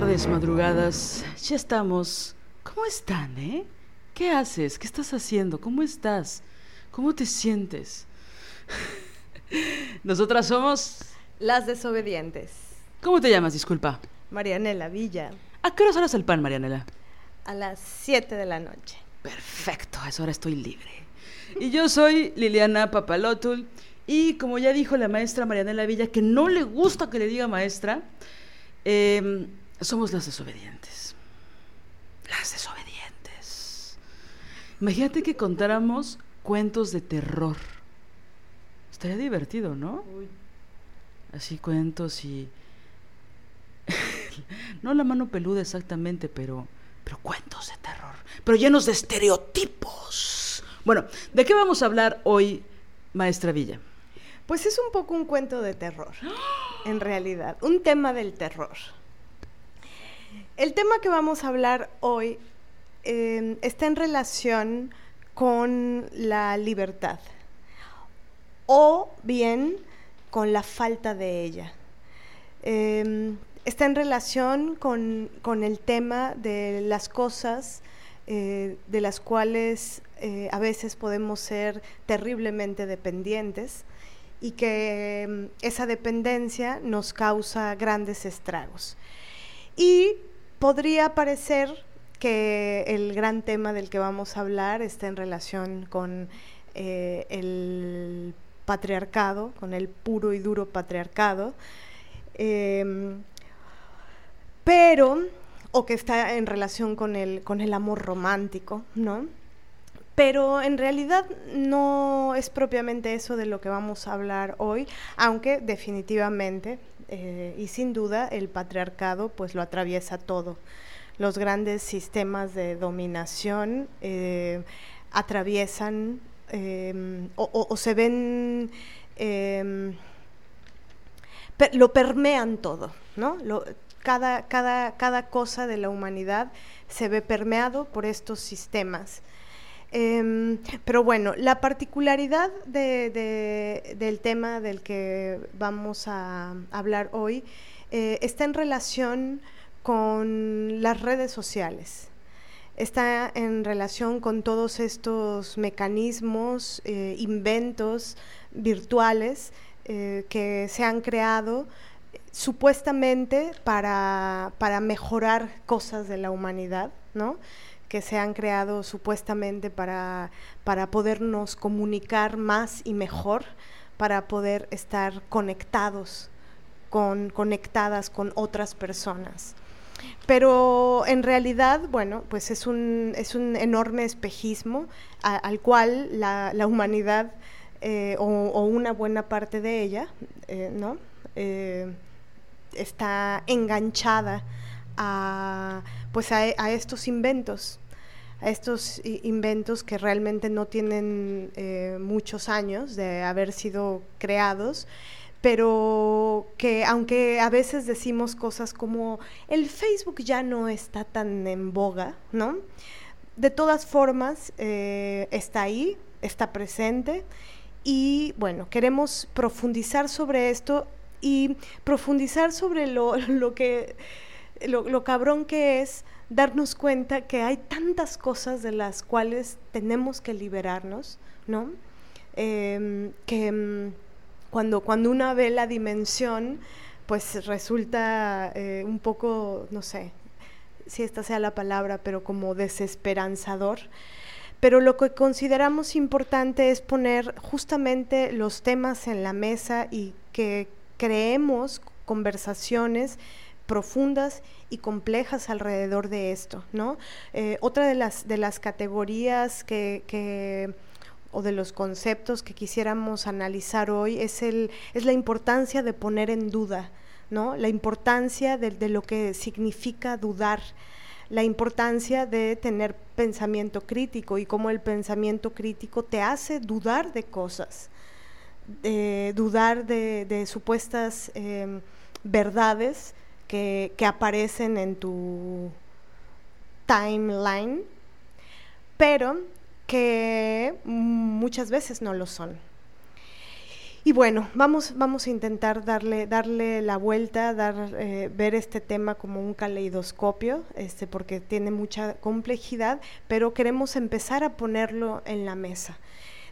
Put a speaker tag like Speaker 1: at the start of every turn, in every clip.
Speaker 1: Tardes, madrugadas. Ya estamos. ¿Cómo están, eh? ¿Qué haces? ¿Qué estás haciendo? ¿Cómo estás? ¿Cómo te sientes? Nosotras somos...
Speaker 2: Las Desobedientes.
Speaker 1: ¿Cómo te llamas? Disculpa.
Speaker 2: Marianela Villa.
Speaker 1: ¿A qué horas harás el pan, Marianela?
Speaker 2: A las 7 de la noche.
Speaker 1: Perfecto, a esa hora estoy libre. Y yo soy Liliana Papalotul. Y como ya dijo la maestra Marianela Villa, que no le gusta que le diga maestra, eh, somos las desobedientes. Las desobedientes. Imagínate que contáramos cuentos de terror. Estaría divertido, ¿no? Así cuentos y... no la mano peluda exactamente, pero, pero cuentos de terror. Pero llenos de estereotipos. Bueno, ¿de qué vamos a hablar hoy, maestra Villa?
Speaker 2: Pues es un poco un cuento de terror, en realidad, un tema del terror. El tema que vamos a hablar hoy eh, está en relación con la libertad o bien con la falta de ella. Eh, está en relación con, con, el tema de las cosas eh, de las cuales eh, a veces podemos ser terriblemente dependientes y que mm, esa dependencia nos causa grandes estragos. Y podría parecer que el gran tema del que vamos a hablar está en relación con eh, el patriarcado, con el puro y duro patriarcado, eh, pero, o que está en relación con el, con el amor romántico, ¿no? pero en realidad no es propiamente eso de lo que vamos a hablar hoy, aunque definitivamente eh, y sin duda el patriarcado pues lo atraviesa todo. Los grandes sistemas de dominación eh, atraviesan eh, o, se ven, per, lo permean todo, ¿no? Cada, cada, cada cosa de la humanidad se ve permeado por estos sistemas. Eh, pero bueno, la particularidad de, de, del tema del que vamos a hablar hoy eh, está en relación con las redes sociales. Está en relación con todos estos mecanismos, eh, inventos virtuales eh, que se han creado supuestamente para, para mejorar cosas de la humanidad, ¿no? Que se han creado supuestamente para, para podernos comunicar más y mejor, para poder estar conectados, con, conectadas con otras personas. Pero en realidad, bueno, pues es un, es un enorme espejismo al cual la, la humanidad eh, o, una buena parte de ella, eh, ¿no? Eh, está enganchada a, pues a, estos inventos, a estos inventos que realmente no tienen eh, muchos años de haber sido creados, pero que aunque a veces decimos cosas como el Facebook ya no está tan en boga, ¿no? De todas formas, eh, está ahí, está presente y bueno, queremos profundizar sobre esto y profundizar sobre lo, lo que lo, lo, cabrón que es darnos cuenta que hay tantas cosas de las cuales tenemos que liberarnos, ¿no? Eh, que, cuando, cuando una ve la dimensión, pues resulta eh, un poco, no sé si esta sea la palabra, pero como desesperanzador. Pero lo que consideramos importante es poner justamente los temas en la mesa y que creemos conversaciones profundas y complejas alrededor de esto, ¿no? Eh, otra de las, de las categorías que, o de los conceptos que quisiéramos analizar hoy es, el, es la importancia de poner en duda, ¿no? La importancia de, lo que significa dudar, la importancia de tener pensamiento crítico y cómo el pensamiento crítico te hace dudar de cosas, dudar de, supuestas em, verdades que, aparecen en tu timeline, pero que muchas veces no lo son. Y bueno, vamos, vamos a intentar darle, darle la vuelta, dar, eh, ver este tema como un caleidoscopio, este, porque tiene mucha complejidad, pero queremos empezar a ponerlo en la mesa.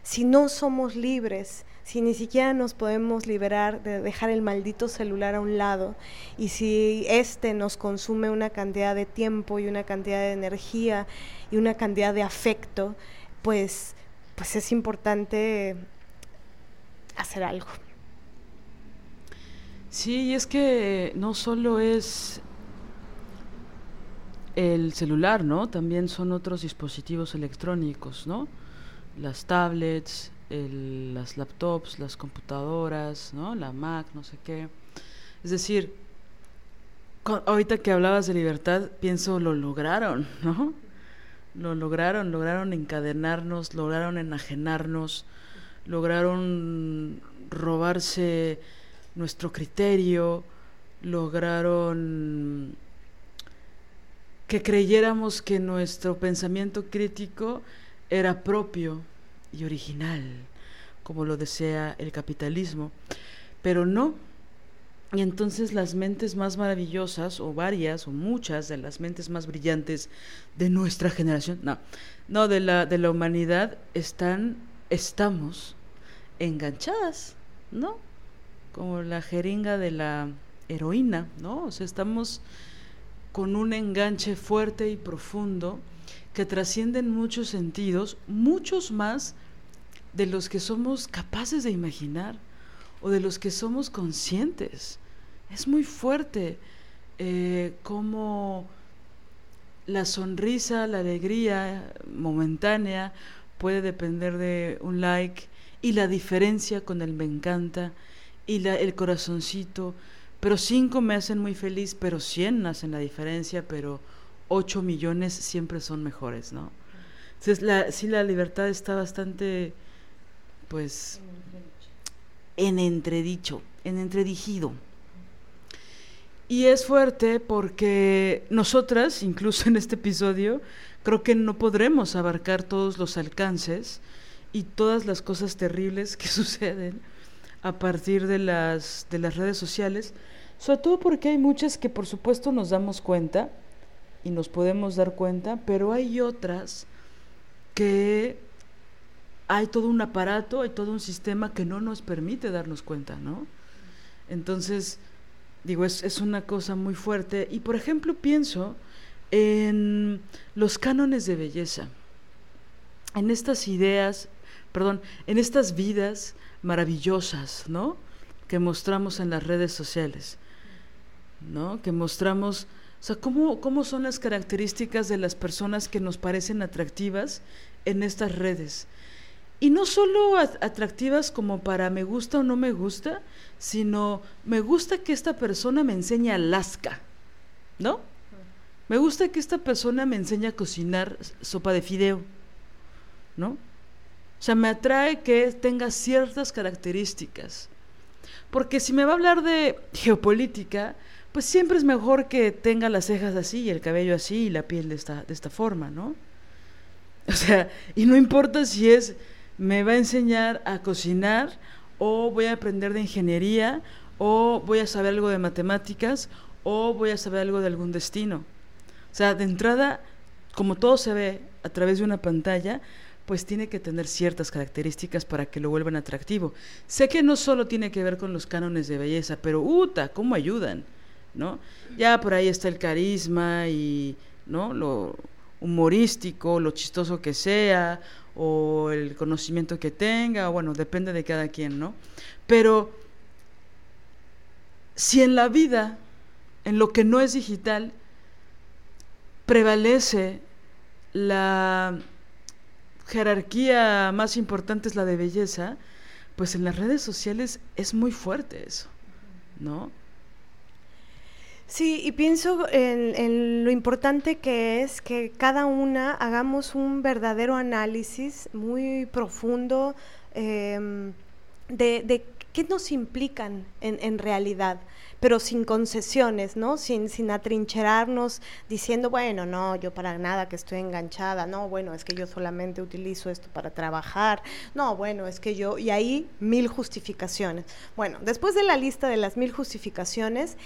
Speaker 2: Si no somos libres, si ni siquiera nos podemos liberar de dejar el maldito celular a un lado y si este nos consume una cantidad de tiempo y una cantidad de energía y una cantidad de afecto, pues, pues es importante hacer algo.
Speaker 1: Sí, y es que no solo es el celular, ¿no? También son otros dispositivos electrónicos, ¿no? Las tablets, las laptops, las computadoras, ¿no? La Mac, no sé qué. Es decir, ahorita que hablabas de libertad, pienso, lo lograron, ¿no? Lo lograron, lograron encadenarnos, lograron enajenarnos, lograron robarse nuestro criterio, lograron que creyéramos que nuestro pensamiento crítico era propio y original, como lo desea el capitalismo, pero no. Y entonces las mentes más maravillosas, o varias, o muchas de las mentes más brillantes de nuestra generación, no, no, de la, de la humanidad, están, estamos enganchadas, ¿no? Como la jeringa de la heroína, ¿no? O sea, estamos con un enganche fuerte y profundo que trasciende en muchos sentidos, muchos más de los que somos capaces de imaginar o de los que somos conscientes. Es muy fuerte eh, como la sonrisa, la alegría momentánea puede depender de un like y la diferencia con el me encanta y la, el corazoncito, pero cinco me hacen muy feliz, pero cien hacen la diferencia, pero ocho millones siempre son mejores, ¿no? Entonces, sí, la libertad está bastante pues en entredicho, en entredijido. Y es fuerte porque nosotras, incluso en este episodio, creo que no podremos abarcar todos los alcances y todas las cosas terribles que suceden a partir de las, de las redes sociales, sobre todo porque hay muchas que por supuesto nos damos cuenta y nos podemos dar cuenta, pero hay otras que hay todo un aparato, hay todo un sistema que no nos permite darnos cuenta, ¿no? Entonces, digo, es, es una cosa muy fuerte. Y por ejemplo, pienso en los cánones de belleza, en estas ideas, perdón, en estas vidas maravillosas, ¿no? Que mostramos en las redes sociales, ¿no? Que mostramos, o sea, cómo, cómo son las características de las personas que nos parecen atractivas en estas redes y no solo atractivas como para me gusta o no me gusta, sino me gusta que esta persona me enseñe Alaska, ¿no? Me gusta que esta persona me enseñe a cocinar sopa de fideo, ¿no? O sea, me atrae que tenga ciertas características. Porque si me va a hablar de geopolítica, pues siempre es mejor que tenga las cejas así y el cabello así y la piel de esta, de esta forma, ¿no? O sea, y no importa si es me va a enseñar a cocinar o voy a aprender de ingeniería o voy a saber algo de matemáticas o voy a saber algo de algún destino. O sea, de entrada, como todo se ve a través de una pantalla, pues tiene que tener ciertas características para que lo vuelvan atractivo. Sé que no solo tiene que ver con los cánones de belleza, pero uta, ¿cómo ayudan? ¿No? Ya por ahí está el carisma y, ¿no? Lo humorístico, lo chistoso que sea, o el conocimiento que tenga, bueno, depende de cada quien, ¿no? Pero si en la vida, en lo que no es digital, prevalece la jerarquía más importante es la de belleza, pues en las redes sociales es muy fuerte eso, ¿no?
Speaker 2: Sí, y pienso en, lo importante que es que cada una hagamos un verdadero análisis muy profundo em, de, qué nos implican en, en realidad pero sin concesiones, ¿no? Sin, sin atrincherarnos diciendo, bueno, no, yo para nada que estoy enganchada, no, bueno, es que yo solamente utilizo esto para trabajar, no, bueno, es que yo, y ahí mil justificaciones. Bueno, después de la lista de las mil justificaciones,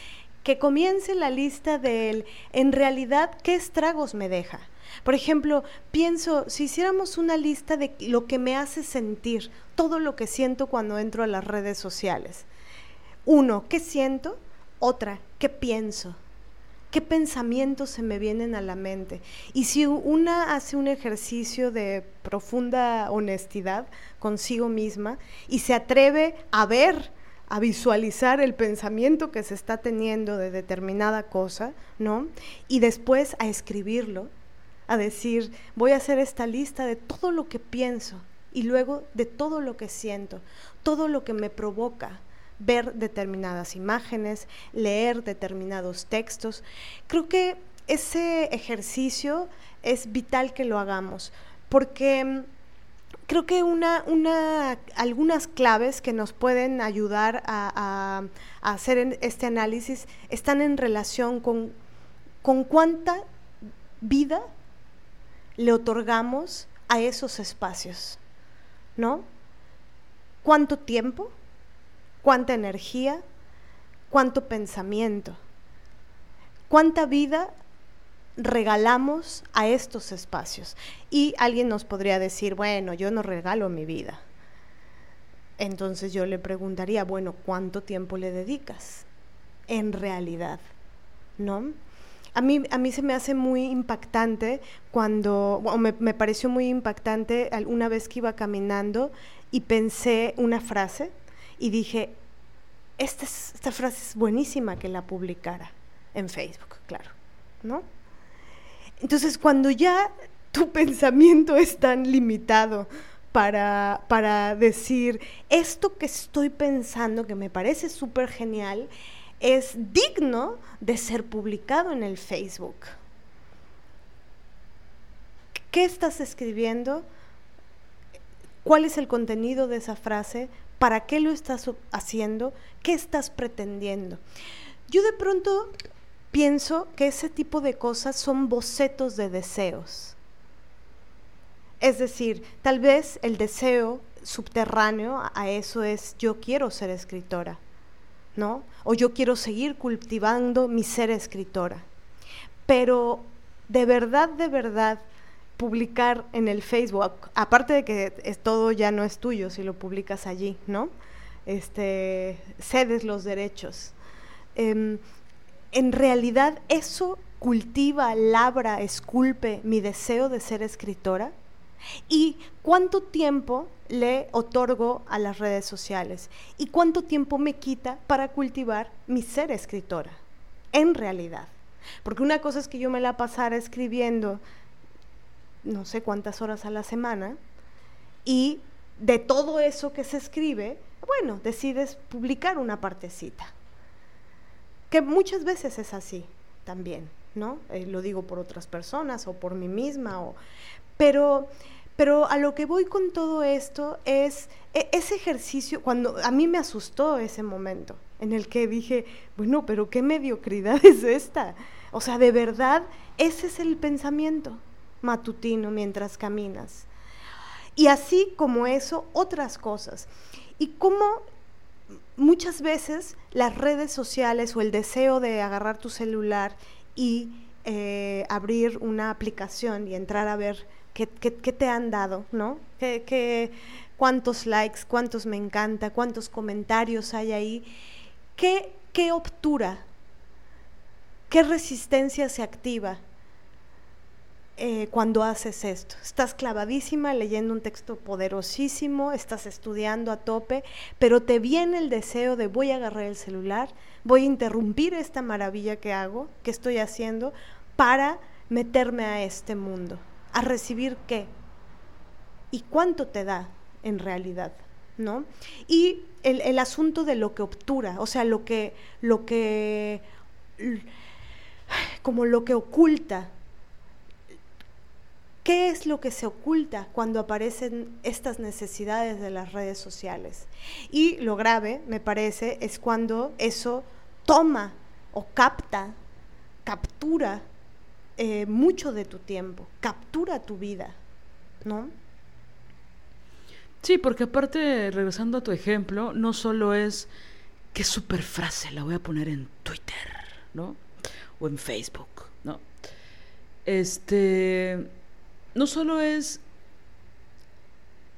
Speaker 2: que comience la lista del, en realidad, ¿qué estragos me deja? Por ejemplo, pienso, si hiciéramos una lista de lo que me hace sentir, todo lo que siento cuando entro a las redes sociales, uno, ¿qué siento? Otra, ¿qué pienso? ¿Qué pensamientos se me vienen a la mente? Y si una hace un ejercicio de profunda honestidad consigo misma y se atreve a ver, a visualizar el pensamiento que se está teniendo de determinada cosa, ¿no? Y después a escribirlo, a decir, voy a hacer esta lista de todo lo que pienso y luego de todo lo que siento, todo lo que me provoca, ver determinadas imágenes, leer determinados textos. Creo que ese ejercicio es vital que lo hagamos, porque mm, creo que una, una, algunas claves que nos pueden ayudar a, hacer este análisis están en relación con, con cuánta vida le otorgamos a esos espacios, ¿no? ¿Cuánto tiempo? cuánta energía, cuánto pensamiento, cuánta vida regalamos a estos espacios. Y alguien nos podría decir, bueno, yo no regalo mi vida. Entonces yo le preguntaría, bueno, ¿cuánto tiempo le dedicas en realidad? ¿No? A mí, a mí se me hace muy impactante cuando, o me, me pareció muy impactante una vez que iba caminando y pensé una frase y dije, esta, esta frase es buenísima que la publicara en Facebook, claro, ¿no? Entonces, cuando ya tu pensamiento es tan limitado para, para decir, esto que estoy pensando, que me parece súper genial, es digno de ser publicado en el Facebook. ¿Qué estás escribiendo? ¿Cuál es el contenido de esa frase? ¿Para qué lo estás haciendo? ¿Qué estás pretendiendo? Yo de pronto pienso que ese tipo de cosas son bocetos de deseos. Es decir, tal vez el deseo subterráneo a eso es yo quiero ser escritora, ¿no? O yo quiero seguir cultivando mi ser escritora. Pero de verdad, de verdad, publicar en el Facebook, aparte de que es, todo ya no es tuyo si lo publicas allí, ¿no? Este, cedes los derechos. Em, en realidad eso cultiva, labra, esculpe mi deseo de ser escritora y cuánto tiempo le otorgo a las redes sociales y cuánto tiempo me quita para cultivar mi ser escritora, en realidad. Porque una cosa es que yo me la pasara escribiendo no sé cuántas horas a la semana y de todo eso que se escribe, bueno, decides publicar una partecita. Que muchas veces es así también, ¿no? Eh, lo digo por otras personas o por mí misma, o, pero, pero a lo que voy con todo esto es e, ese ejercicio, cuando a mí me asustó ese momento en el que dije, bueno, pero qué mediocridad es esta. O sea, de verdad, ese es el pensamiento matutino mientras caminas. Y así como eso, otras cosas. Y como muchas veces las redes sociales o el deseo de agarrar tu celular y eh, abrir una aplicación y entrar a ver qué, te han dado, ¿no? ¿Qué, cuántos likes, cuántos me encanta, cuántos comentarios hay ahí. ¿Qué, qué obtura? ¿Qué resistencia se activa? Eh, cuando haces esto. Estás clavadísima leyendo un texto poderosísimo, estás estudiando a tope, pero te viene el deseo de voy a agarrar el celular, voy a interrumpir esta maravilla que hago, que estoy haciendo, para meterme a este mundo. ¿A recibir qué? ¿Y cuánto te da en realidad? ¿No? Y el, el asunto de lo que obtura, o sea, lo que, lo que, como lo que oculta ¿Qué es lo que se oculta cuando aparecen estas necesidades de las redes sociales? Y lo grave, me parece, es cuando eso toma o capta, captura eh, mucho de tu tiempo, captura tu vida, ¿no?
Speaker 1: Sí, porque aparte, regresando a tu ejemplo, no solo es qué super frase la voy a poner en Twitter, ¿no? O en Facebook, ¿no? Este no solo es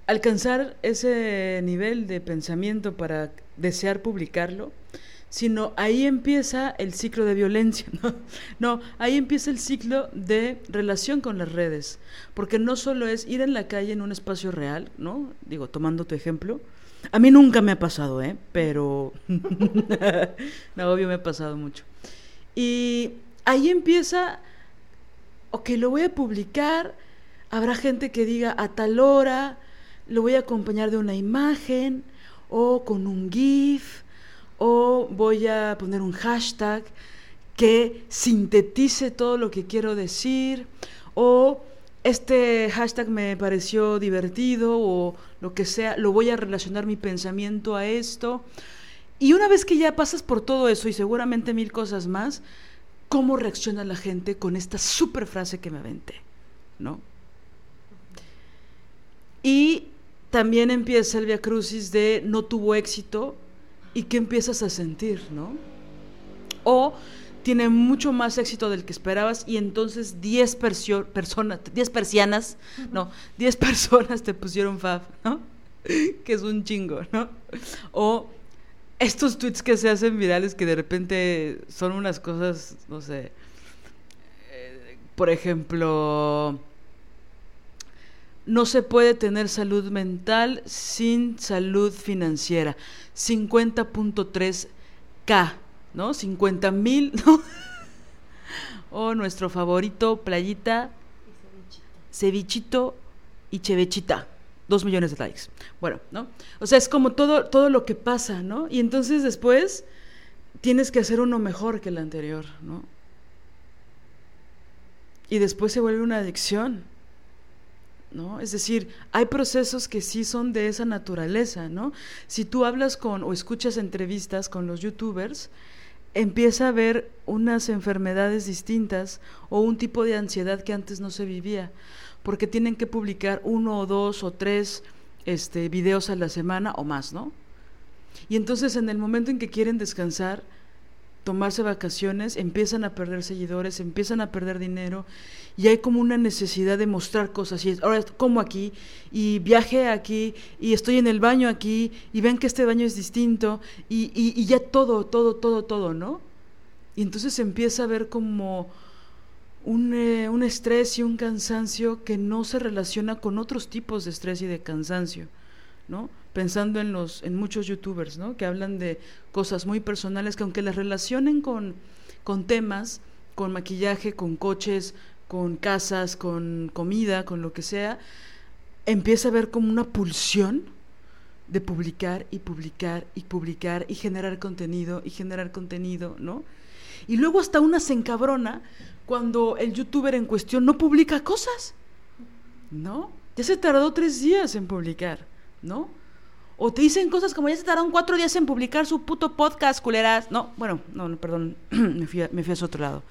Speaker 1: alcanzar ese nivel de pensamiento para desear publicarlo, sino ahí empieza el ciclo de violencia, ¿no? Ahí empieza el ciclo de relación con las redes, porque no solo es ir en la calle en un espacio real, ¿no? Digo, tomando tu ejemplo, a mí nunca me ha pasado, ¿eh? Pero, no, obvio me ha pasado mucho. Y ahí empieza, ok, lo voy a publicar, Habrá gente que diga a tal hora, lo voy a acompañar de una imagen o con un GIF o voy a poner un hashtag que sintetice todo lo que quiero decir o este hashtag me pareció divertido o lo que sea, lo voy a relacionar mi pensamiento a esto. Y una vez que ya pasas por todo eso y seguramente mil cosas más, ¿cómo reacciona la gente con esta super frase que me aventé? ¿No? Y también empieza el Via Crucis de no tuvo éxito y qué empiezas a sentir, ¿no? O tiene mucho más éxito del que esperabas y entonces 10 personas, 10 persianas, no, 10 personas te pusieron fab, ¿no? que es un chingo, ¿no? O estos tweets que se hacen virales que de repente son unas cosas, no sé, eh, por ejemplo, no se puede tener salud mental sin salud financiera. 50.3K, ¿no? 50 mil, ¿no? o nuestro favorito, playita, cevichito y chevechita. Dos millones de likes. Bueno, ¿no? O sea, es como todo, todo lo que pasa, ¿no? Y entonces después tienes que hacer uno mejor que el anterior, ¿no? Y después se vuelve una adicción. ¿No? Es decir, hay procesos que sí son de esa naturaleza, ¿no? Si tú hablas con o escuchas entrevistas con los youtubers, empieza a ver unas enfermedades distintas o un tipo de ansiedad que antes no se vivía, porque tienen que publicar uno o dos o tres este, videos a la semana o más, ¿no? Y entonces en el momento en que quieren descansar, tomarse vacaciones, empiezan a perder seguidores, empiezan a perder dinero y hay como una necesidad de mostrar cosas. Y ahora como aquí y viaje aquí y estoy en el baño aquí y ven que este baño es distinto y, y, ya todo, todo, todo, todo, ¿no? Y entonces empieza a ver como un, eh, un estrés y un cansancio que no se relaciona con otros tipos de estrés y de cansancio, ¿no? Pensando en los en muchos youtubers ¿no? que hablan de cosas muy personales que aunque las relacionen con, con temas con maquillaje con coches con casas con comida con lo que sea empieza a ver como una pulsión de publicar y publicar y publicar y generar contenido y generar contenido no y luego hasta una se encabrona cuando el youtuber en cuestión no publica cosas no ya se tardó tres días en publicar no o te dicen cosas como ya se tardaron cuatro días en publicar su puto podcast, culeras. No, bueno, no, perdón, me fui, a, a otro lado.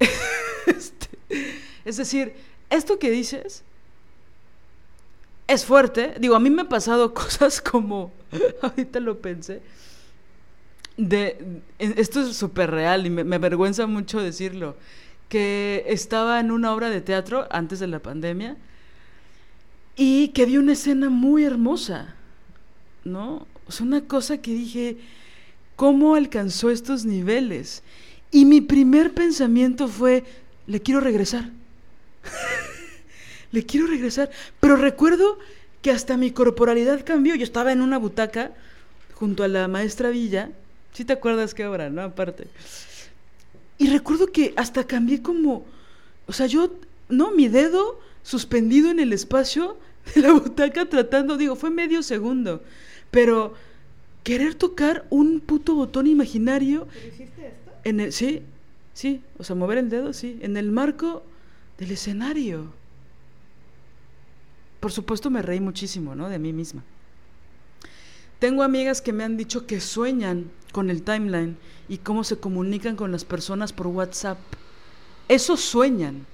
Speaker 1: Este, es decir, esto que dices es fuerte. Digo, a mí me han pasado cosas como, ahorita lo pensé, de, esto es súper real y me, me avergüenza mucho decirlo, que estaba en una obra de teatro antes de la pandemia y que vi una escena muy hermosa, ¿no? O sea, una cosa que dije, ¿cómo alcanzó estos niveles? Y mi primer pensamiento fue, le quiero regresar. le quiero regresar. Pero recuerdo que hasta mi corporalidad cambió. Yo estaba en una butaca junto a la maestra Villa. Si te acuerdas qué obra, no? Aparte. Y recuerdo que hasta cambié como, o sea, yo, no, mi dedo suspendido en el espacio de la butaca tratando, digo, fue medio segundo, pero querer tocar un puto botón imaginario.
Speaker 2: ¿Pero hiciste esto?
Speaker 1: En el, sí, sí, o sea, mover el dedo, sí, en el marco del escenario. Por supuesto me reí muchísimo, ¿no? De mí misma. Tengo amigas que me han dicho que sueñan con el timeline y cómo se comunican con las personas por WhatsApp. Eso sueñan.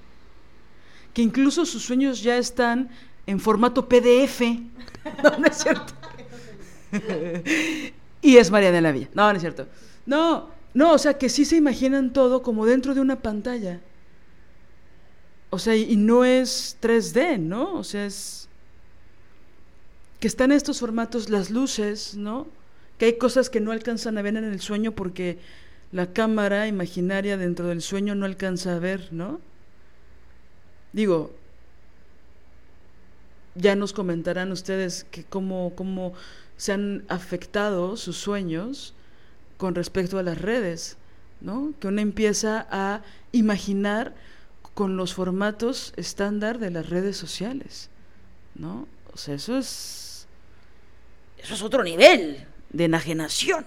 Speaker 1: Que incluso sus sueños ya están en formato PDF. No, no es cierto. y es María de la Villa. No, no es cierto. No, no, o sea que sí se imaginan todo como dentro de una pantalla. O sea, y no es 3D, ¿no? O sea, es que están estos formatos, las luces, ¿no? Que hay cosas que no alcanzan a ver en el sueño porque la cámara imaginaria dentro del sueño no alcanza a ver, ¿no? Digo, ya nos comentarán ustedes que cómo, cómo se han afectado sus sueños con respecto a las redes, ¿no? Que uno empieza a imaginar con los formatos estándar de las redes sociales, ¿no? O sea, eso es eso es otro nivel de enajenación.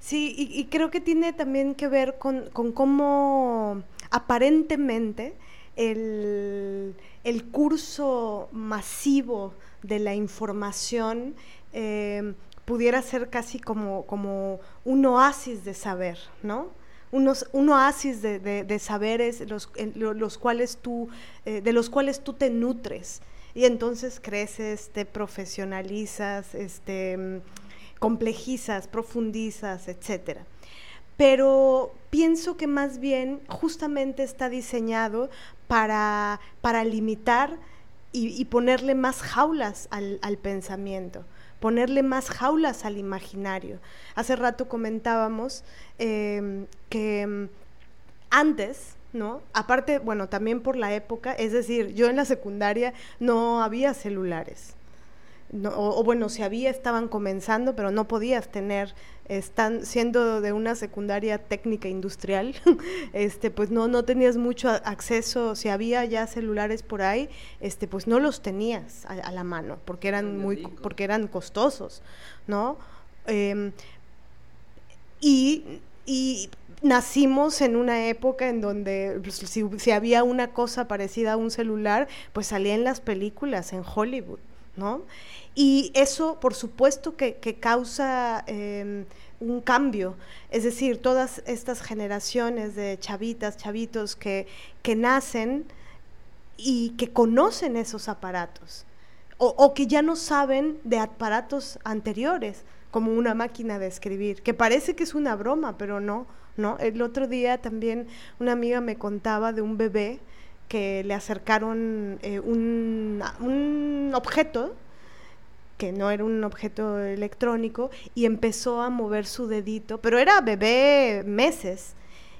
Speaker 2: Sí, y, y creo que tiene también que ver con, con cómo aparentemente el, el, curso masivo de la información eh, pudiera ser casi como, como un oasis de saber, ¿no? Unos, un oasis de, de, de saberes los, los, cuales tú, eh, de los cuales tú te nutres y entonces creces, te profesionalizas, este, complejizas, profundizas, etcétera. Pero pienso que más bien justamente está diseñado para, para limitar y, y, ponerle más jaulas al, al pensamiento ponerle más jaulas al imaginario. Hace rato comentábamos eh, que mm, antes, ¿no? Aparte, bueno, también por la época, es decir, yo en la secundaria no había celulares. O, o, bueno, si había, estaban comenzando, pero no podías tener, están siendo de una secundaria técnica industrial, este, pues no, no tenías mucho acceso, si había ya celulares por ahí, este, pues no los tenías a, a la mano, porque eran muy, porque eran costosos, ¿no? Eh, y, y nacimos en una época en donde pues, si, si, había una cosa parecida a un celular, pues salía en las películas, en Hollywood, ¿no? Y eso, por supuesto, que, que causa eh, un cambio. Es decir, todas estas generaciones de chavitas, chavitos que, que nacen y que conocen esos aparatos, o, o que ya no saben de aparatos anteriores, como una máquina de escribir, que parece que es una broma, pero no, ¿no? El otro día también una amiga me contaba de un bebé que le acercaron eh, un, un objeto que no era un objeto electrónico, y empezó a mover su dedito, pero era bebé meses,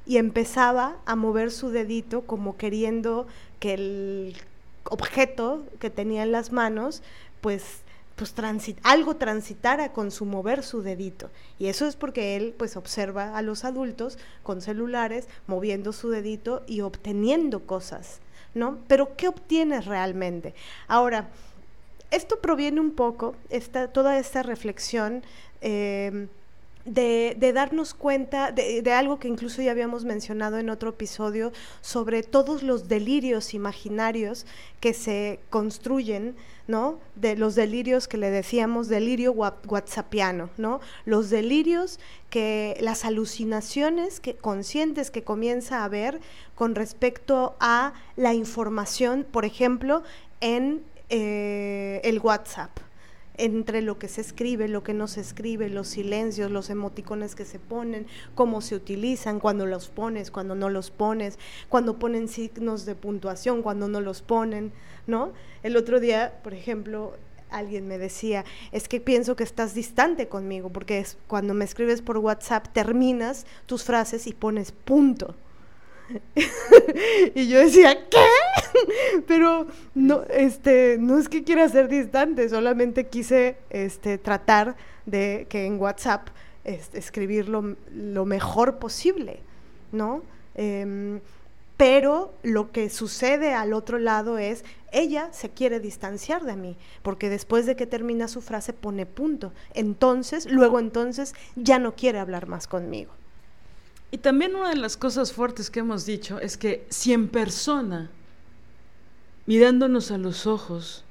Speaker 2: y empezaba a mover su dedito como queriendo que el objeto que tenía en las manos, pues pues transit algo transitara con su mover su dedito. Y eso es porque él pues observa a los adultos con celulares moviendo su dedito y obteniendo cosas, ¿no? Pero ¿qué obtienes realmente? Ahora, esto proviene un poco, esta, toda esta reflexión eh, de, darnos cuenta de, algo que incluso ya habíamos mencionado en otro episodio sobre todos los delirios imaginarios que se construyen, ¿no? De los delirios que le decíamos delirio whatsappiano, ¿no? Los delirios que las alucinaciones conscientes que comienza a haber con respecto a la información, por ejemplo, en eh, el WhatsApp, entre lo que se escribe, lo que no se escribe, los silencios, los emoticones que se ponen, cómo se utilizan, cuando los pones, cuando no los pones, cuando ponen signos de puntuación, cuando no los ponen, ¿no? El otro día, por ejemplo, alguien me decía, es que pienso que estás distante conmigo, porque cuando me escribes por WhatsApp terminas tus frases y pones punto. y yo decía, ¿qué? Pero no, este, no es que quiera ser distante, solamente quise este, tratar de que en WhatsApp este, escribir lo, mejor posible, ¿no? Em, pero lo que sucede al otro lado es, ella se quiere distanciar de mí, porque después de que termina su frase pone punto. Entonces, luego entonces, ya no quiere hablar más conmigo.
Speaker 1: Y también una de las cosas fuertes que hemos dicho es que si en persona, mirándonos a los ojos,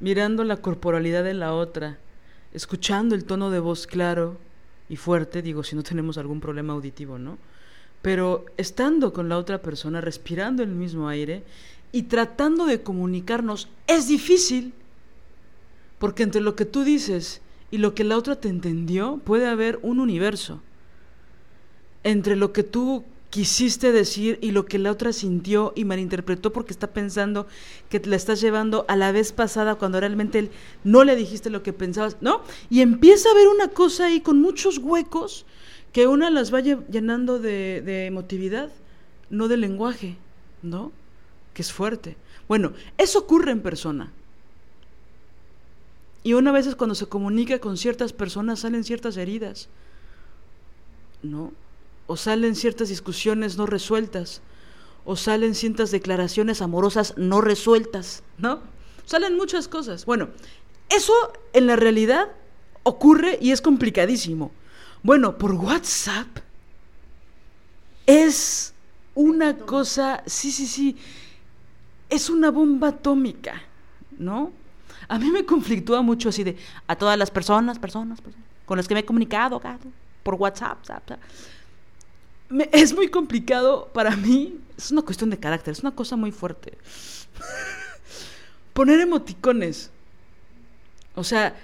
Speaker 1: mirando la corporalidad de la otra, escuchando el tono de voz claro y fuerte, digo, si no tenemos algún problema auditivo, ¿no? Pero estando con la otra persona, respirando el mismo aire y tratando de comunicarnos, es difícil, porque entre lo que tú dices y lo que la otra te entendió, puede haber un universo entre lo que tú quisiste decir y lo que la otra sintió y malinterpretó porque está pensando que te la estás llevando a la vez pasada cuando realmente no le dijiste lo que pensabas, ¿no? Y empieza a haber una cosa ahí con muchos huecos que una las vaya llenando de, de emotividad, no de lenguaje, ¿no? Que es fuerte. Bueno, eso ocurre en persona. Y una vez cuando se comunica con ciertas personas salen ciertas heridas, ¿no? O salen ciertas discusiones no resueltas, o salen ciertas declaraciones amorosas no resueltas, ¿no? Salen muchas cosas. Bueno, eso en la realidad ocurre y es complicadísimo. Bueno, por WhatsApp es una cosa, sí, sí, sí, es una bomba atómica, ¿no? A mí me conflictúa mucho así de a todas las personas, personas, personas con las que me he comunicado, por WhatsApp, Es muy complicado para mí. Es una cuestión de carácter, es una cosa muy fuerte. Poner emoticones. O sea,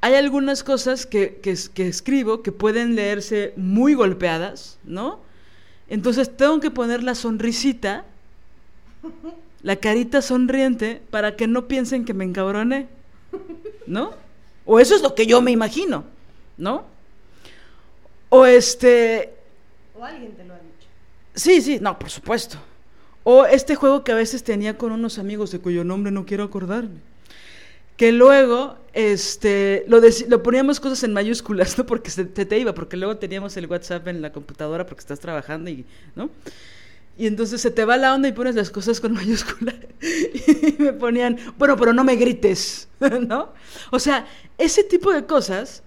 Speaker 1: hay algunas cosas que, que, escribo que pueden leerse muy golpeadas, ¿no? Entonces tengo que poner la sonrisita, la carita sonriente, para que no piensen que me encabroné, ¿no? O eso es lo que yo me imagino, ¿no? O este,
Speaker 2: ¿O alguien te lo ha dicho?
Speaker 1: Sí, sí, no, por supuesto. O este juego que a veces tenía con unos amigos de cuyo nombre no quiero acordarme. Que luego este, lo, lo poníamos cosas en mayúsculas, ¿no? Porque se te, iba, porque luego teníamos el WhatsApp en la computadora porque estás trabajando y, ¿no? Y entonces se te va la onda y pones las cosas con mayúsculas. y me ponían, bueno, pero no me grites, ¿no? O sea, ese tipo de cosas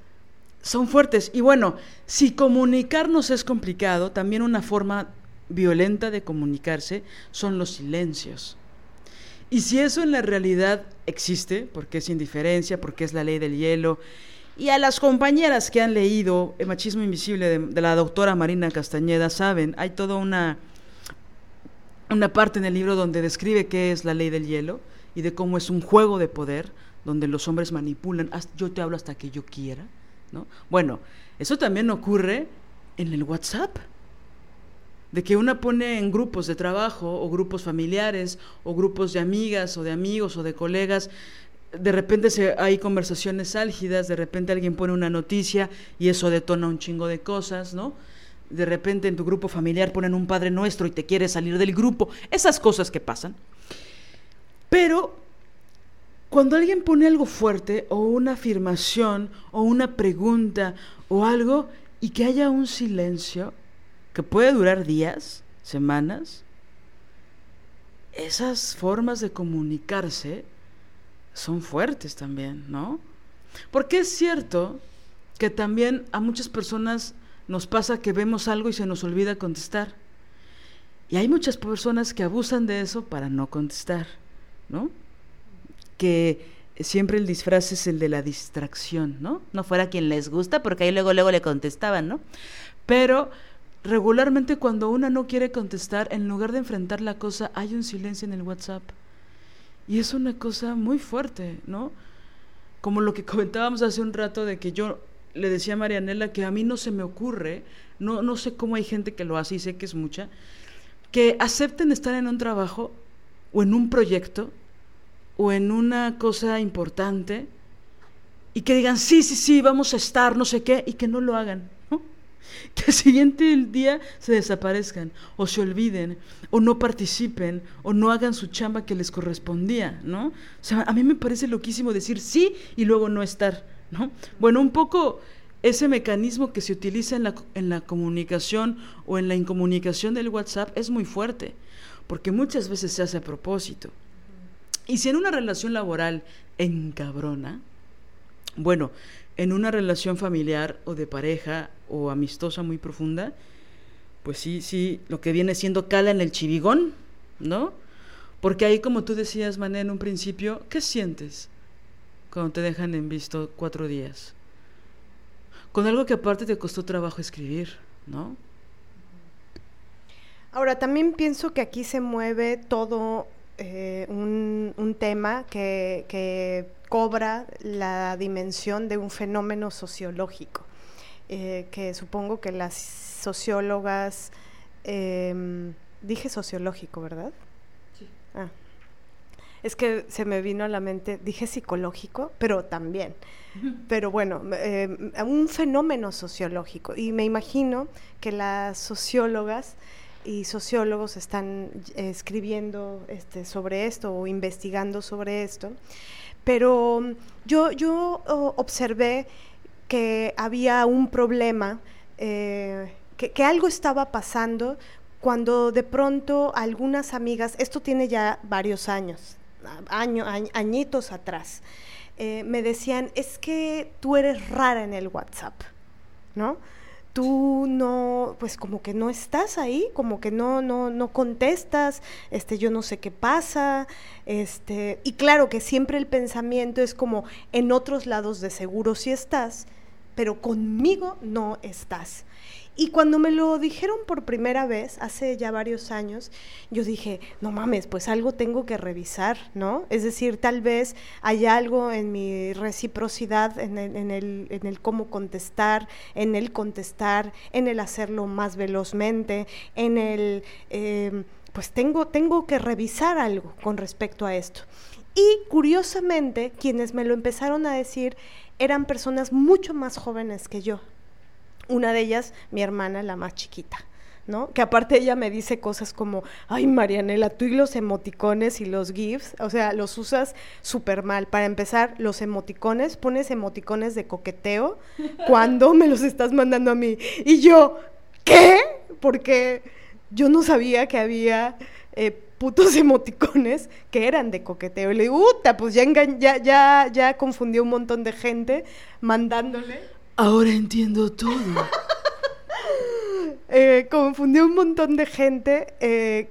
Speaker 1: son fuertes. Y bueno, si comunicarnos es complicado, también una forma violenta de comunicarse son los silencios. Y si eso en la realidad existe, porque es indiferencia, porque es la ley del hielo, y a las compañeras que han leído El machismo invisible de, la doctora Marina Castañeda saben, hay toda una, una parte en el libro donde describe qué es la ley del hielo y de cómo es un juego de poder donde los hombres manipulan, yo te hablo hasta que yo quiera bueno, eso también ocurre en el WhatsApp. De que una pone en grupos de trabajo o grupos familiares o grupos de amigas o de amigos o de colegas, de repente hay conversaciones álgidas, de repente alguien pone una noticia y eso detona un chingo de cosas, ¿no? De repente en tu grupo familiar ponen un Padre Nuestro y te quieres salir del grupo, esas cosas que pasan. Pero cuando alguien pone algo fuerte o una afirmación o una pregunta o algo y que haya un silencio que puede durar días, semanas, esas formas de comunicarse son fuertes también, ¿no? Porque es cierto que también a muchas personas nos pasa que vemos algo y se nos olvida contestar. Y hay muchas personas que abusan de eso para no contestar, ¿no? Que siempre el disfraz es el de la distracción, ¿no? No fuera quien les gusta, porque ahí luego, luego le contestaban, ¿no? Pero regularmente cuando una no quiere contestar, en lugar de enfrentar la cosa, hay un silencio en el WhatsApp. Y es una cosa muy fuerte, ¿no? como lo que comentábamos hace un rato de que yo le decía a Marianela que a mí no se me ocurre, no, no sé cómo hay gente que lo hace y sé que es mucha, que acepten estar en un trabajo o en un proyecto o en una cosa importante y que digan, sí, sí, sí, vamos a estar, no sé qué, y que no lo hagan. Que al siguiente día se desaparezcan o se olviden o no participen o no hagan su chamba que les correspondía, ¿no? A mí me parece loquísimo decir sí y luego no estar, ¿no? Bueno, un poco ese mecanismo que se utiliza en la, en la comunicación o en la incomunicación del WhatsApp es muy fuerte, porque muchas veces se hace a propósito. Y si en una relación laboral encabrona, bueno, en una relación familiar o de pareja o amistosa muy profunda, pues sí, sí, lo que viene siendo cala en el chivigón, ¿no? Porque ahí, como tú decías, Mané, en un principio, ¿qué sientes cuando te dejan en visto cuatro días? Con algo que aparte te costó trabajo escribir, ¿no?
Speaker 2: Ahora, también pienso que aquí se mueve todo eh, un, un, tema que, que cobra la dimensión de un fenómeno sociológico, eh, que supongo que las sociólogas, eh, dije sociológico, ¿verdad?
Speaker 1: Sí.
Speaker 2: Ah. Es que se me vino a la mente, dije psicológico, pero también. Pero bueno, eh, un fenómeno sociológico. Y me imagino que las sociólogas y sociólogos están escribiendo este, sobre esto o investigando sobre esto. Pero mm, yo, yo observé que había un problema, eh, que, que, algo estaba pasando cuando de pronto algunas amigas, esto tiene ya varios años, año, añitos atrás, eh, me decían, es que tú eres rara en el WhatsApp, ¿no? Tú no, pues como que no estás ahí, como que no, no, no contestas, este, yo no sé qué pasa, este, y claro que siempre el pensamiento es como en otros lados de seguro sí estás, pero conmigo no estás. Y cuando me lo dijeron por primera vez, hace ya varios años, yo dije, no mames, pues algo tengo que revisar, ¿no? Es decir, tal vez hay algo en mi reciprocidad, en el, en el, cómo contestar, en el contestar, en el hacerlo más velozmente, en el, eh, pues tengo, tengo que revisar algo con respecto a esto. Y curiosamente, quienes me lo empezaron a decir eran personas mucho más jóvenes que yo, una de ellas, mi hermana, la más chiquita. ¿no? Que aparte ella me dice cosas como, ay Marianela, tú y los emoticones y los GIFs, o sea, los usas súper mal. Para empezar, los emoticones, pones emoticones de coqueteo cuando me los estás mandando a mí. Y yo, ¿qué? Porque yo no sabía que había eh, putos emoticones que eran de coqueteo. Y le digo, pues ya, ya, ya, ya confundió un montón de gente mandándole
Speaker 1: Ahora entiendo todo.
Speaker 2: eh, confundió un montón de gente eh,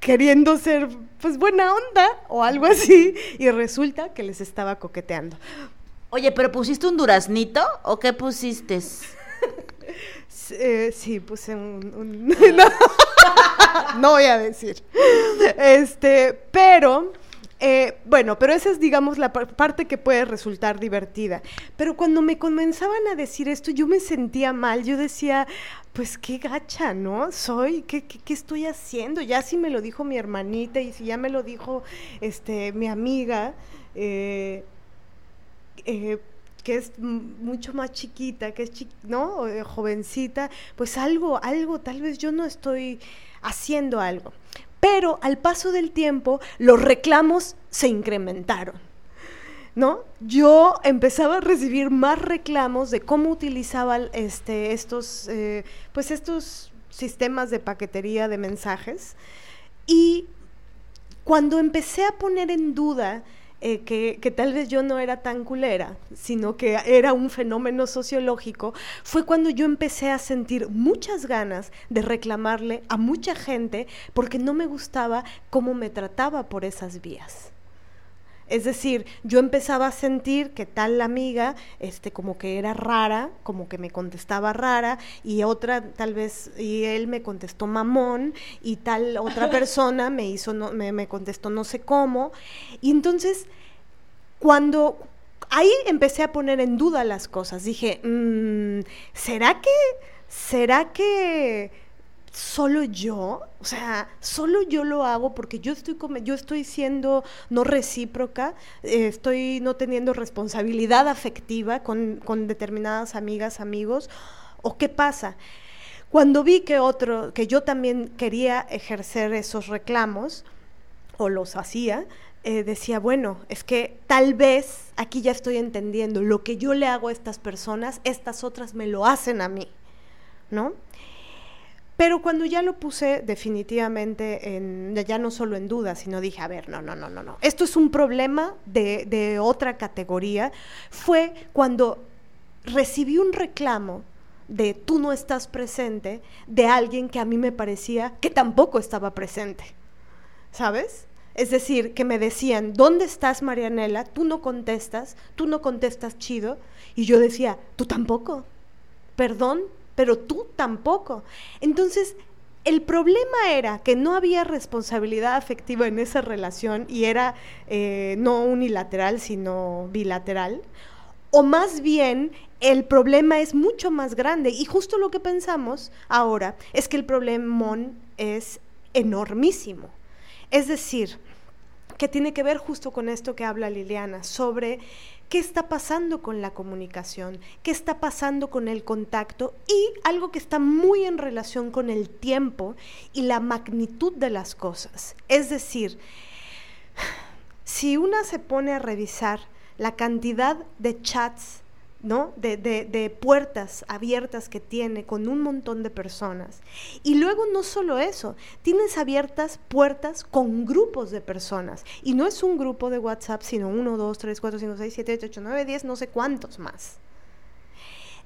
Speaker 2: queriendo ser, pues, buena onda o algo así, y resulta que les estaba coqueteando.
Speaker 3: Oye, ¿pero pusiste un duraznito o qué pusiste?
Speaker 2: eh, sí, puse un... un no, no voy a decir. Este, pero eh, bueno, pero esa es, digamos, la parte que puede resultar divertida. Pero cuando me comenzaban a decir esto, yo me sentía mal. Yo decía, pues qué gacha, ¿no? Soy, ¿qué, qué, estoy haciendo? Ya si me lo dijo mi hermanita y si ya me lo dijo este, mi amiga, eh, eh, que es mucho más chiquita, que es, ¿no? jovencita, pues algo, algo, tal vez yo no estoy haciendo algo. Pero al paso del tiempo, los reclamos se incrementaron. ¿No? Yo empezaba a recibir más reclamos de cómo utilizaba este, estos, eh, pues estos sistemas de paquetería de mensajes. Y cuando empecé a poner en duda eh, que, que, tal vez yo no era tan culera, sino que era un fenómeno sociológico, fue cuando yo empecé a sentir muchas ganas de reclamarle a mucha gente porque no me gustaba cómo me trataba por esas vías. Es decir, yo empezaba a sentir que tal amiga, este, como que era rara, como que me contestaba rara, y otra tal vez, y él me contestó mamón, y tal otra persona me hizo, no, me, me contestó no sé cómo. Y entonces, cuando ahí empecé a poner en duda las cosas. Dije, mm, ¿será que, será que solo yo? O sea, solo yo lo hago porque yo estoy, yo estoy siendo no recíproca, eh, estoy no teniendo responsabilidad afectiva con, con determinadas amigas, amigos. ¿O qué pasa? Cuando vi que otro, que yo también quería ejercer esos reclamos, o los hacía, eh, decía, bueno, es que tal vez aquí ya estoy entendiendo, lo que yo le hago a estas personas, estas otras me lo hacen a mí, ¿no? Pero cuando ya lo puse definitivamente, en, ya no solo en duda, sino dije, a ver, no, no, no, no, no, esto es un problema de, de otra categoría, fue cuando recibí un reclamo de tú no estás presente de alguien que a mí me parecía que tampoco estaba presente, ¿sabes? Es decir, que me decían, ¿dónde estás, Marianela? Tú no contestas, tú no contestas chido. Y yo decía, tú tampoco. Perdón, pero tú tampoco. Entonces, el problema era que no había responsabilidad afectiva en esa relación y era eh, no unilateral, sino bilateral. O más bien, el problema es mucho más grande. Y justo lo que pensamos ahora es que el problemón es enormísimo. Es decir, que tiene que ver justo con esto que habla Liliana, sobre qué está pasando con la comunicación, qué está pasando con el contacto y algo que está muy en relación con el tiempo y la magnitud de las cosas. Es decir, si una se pone a revisar la cantidad de chats ¿no? De, de, puertas abiertas que tiene con un montón de personas. Y luego no solo eso, tienes abiertas puertas con grupos de personas. Y no es un grupo de WhatsApp, sino uno, dos, tres, cuatro, cinco, seis, siete, ocho, nueve, diez, no sé cuántos más.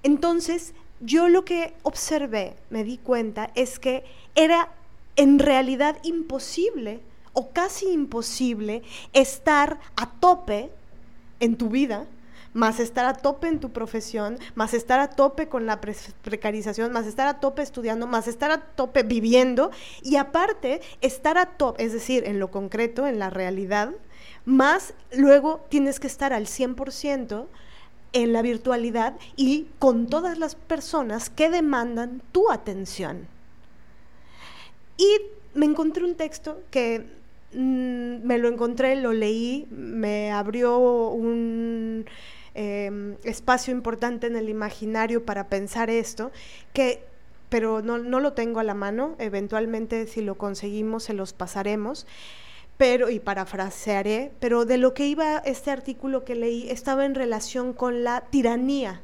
Speaker 2: Entonces, yo lo que observé, me di cuenta, es que era en realidad imposible o casi imposible estar a tope en tu vida más estar a tope en tu profesión, más estar a tope con la precarización, más estar a tope estudiando, más estar a tope viviendo y aparte estar a tope, es decir, en lo concreto, en la realidad, más luego tienes que estar al 100% en la virtualidad y con todas las personas que demandan tu atención. Y me encontré un texto que mm, me lo encontré, lo leí, me abrió un Em, espacio importante en el imaginario para pensar esto, que, pero no, no lo tengo a la mano, eventualmente si lo conseguimos se los pasaremos pero y parafrasearé, pero de lo que iba este artículo que leí estaba en relación con la tiranía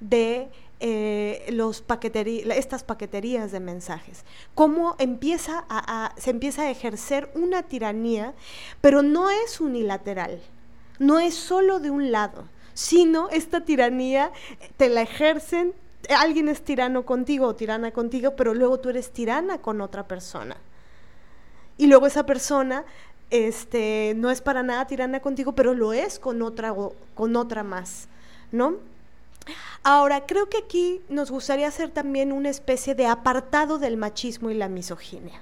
Speaker 2: de eh, los estas paqueterías de mensajes. Cómo empieza a, se empieza a ejercer una tiranía, pero no es unilateral, no es solo de un lado, sino esta tiranía te la ejercen, alguien es tirano contigo o tirana contigo, pero luego tú eres tirana con otra persona. Y luego esa persona este, no es para nada tirana contigo, pero lo es con otra, con otra más, ¿no? Ahora, creo que aquí nos gustaría hacer también una especie de apartado del machismo y la misoginia.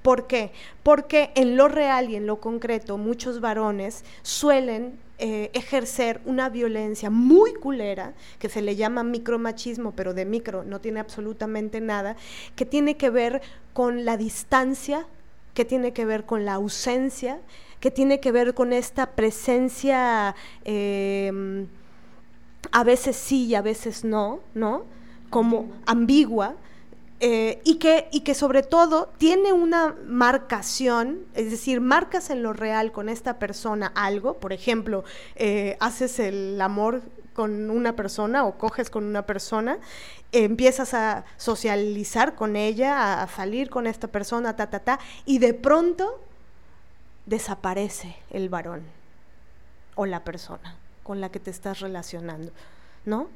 Speaker 2: ¿Por qué? Porque en lo real y en lo concreto muchos varones suelen eh, ejercer una violencia muy culera, que se le llama micromachismo, pero de micro no tiene absolutamente nada, que tiene que ver con la distancia, que tiene que ver con la ausencia, que tiene que ver con esta presencia em, a veces sí y a veces no, ¿no? Como ambigua eh, y, que, y que sobre todo tiene una marcación, es decir, marcas en lo real con esta persona algo, por ejemplo, eh, haces el amor con una persona o coges con una persona, empiezas a socializar con ella, a, salir con esta persona, ta, ta, ta, y de pronto desaparece el varón o la persona con la que te estás relacionando, ¿no?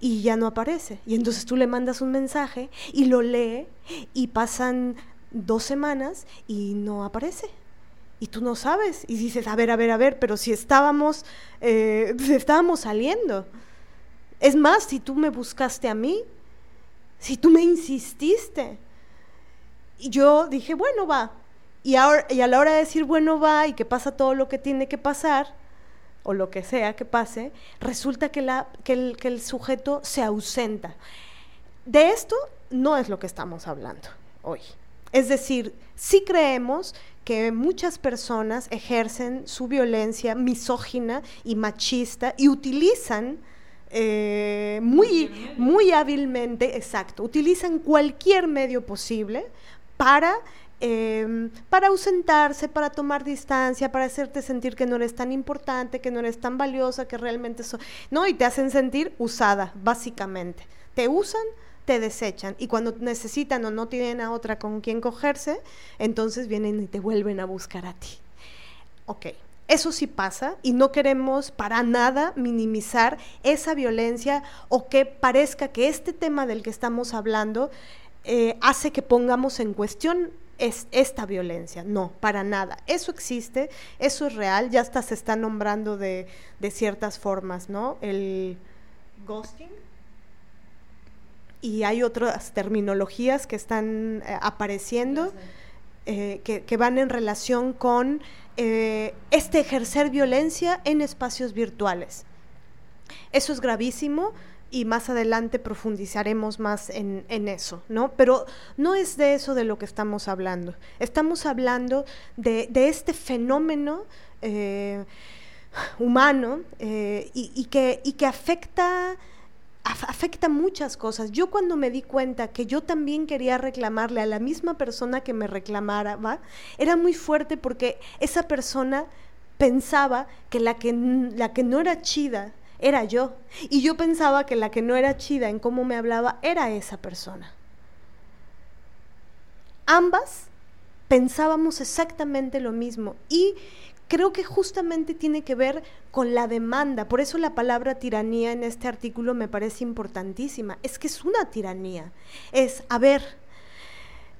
Speaker 2: Y ya no aparece. Y entonces tú le mandas un mensaje y lo lee y pasan dos semanas y no aparece. Y tú no sabes. Y dices, a ver, a ver, a ver, pero si estábamos, eh, estábamos saliendo. Es más, si tú me buscaste a mí, si tú me insististe. Y yo dije, bueno, va. Y, y a la hora de decir, bueno, va, y que pasa todo lo que tiene que pasar, o lo que sea que pase, resulta que, la, que, el, que el sujeto se ausenta. De esto no es lo que estamos hablando hoy. Es decir, sí creemos que muchas personas ejercen su violencia misógina y machista y utilizan eh, muy, muy hábilmente, exacto, utilizan cualquier medio posible para Em, para ausentarse, para tomar distancia, para hacerte sentir que no eres tan importante, que no eres tan valiosa, que realmente so no, y te hacen sentir usada, básicamente. Te usan, te desechan y cuando necesitan o no tienen a otra con quien cogerse, entonces vienen y te vuelven a buscar a ti. Ok. Eso sí pasa y no queremos para nada minimizar esa violencia o que parezca que este tema del que estamos hablando eh, hace que pongamos en cuestión es esta violencia. No, para nada. Eso existe, eso es real, ya hasta se está nombrando de, ciertas formas, ¿no? El ghosting. Y hay otras terminologías que están eh, apareciendo eh, que, van en relación con eh, este ejercer violencia en espacios virtuales. Eso es gravísimo y más adelante profundizaremos más en, eso, ¿no? Pero no es de eso de lo que estamos hablando. Estamos hablando de, este fenómeno eh, humano eh, y, que, y que afecta afecta muchas cosas. Yo cuando me di cuenta que yo también quería reclamarle a la misma persona que me reclamara, era muy fuerte porque esa persona pensaba que la que, la que no era chida era yo. Y yo pensaba que la que no era chida en cómo me hablaba era esa persona. Ambas pensábamos exactamente lo mismo y creo que justamente tiene que ver con la demanda. Por eso la palabra tiranía en este artículo me parece importantísima. Es que es una tiranía. Es, a ver,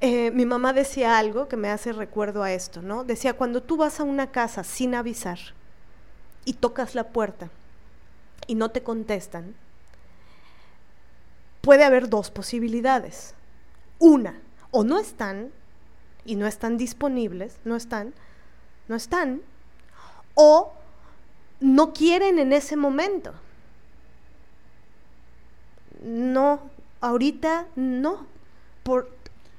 Speaker 2: eh, mi mamá decía algo que me hace recuerdo a esto, ¿no? Decía, cuando tú vas a una casa sin avisar y tocas la puerta y no te contestan, puede haber dos posibilidades. Una, o no están y no están disponibles, no están, no están, o no quieren en ese momento. No, ahorita no. Por,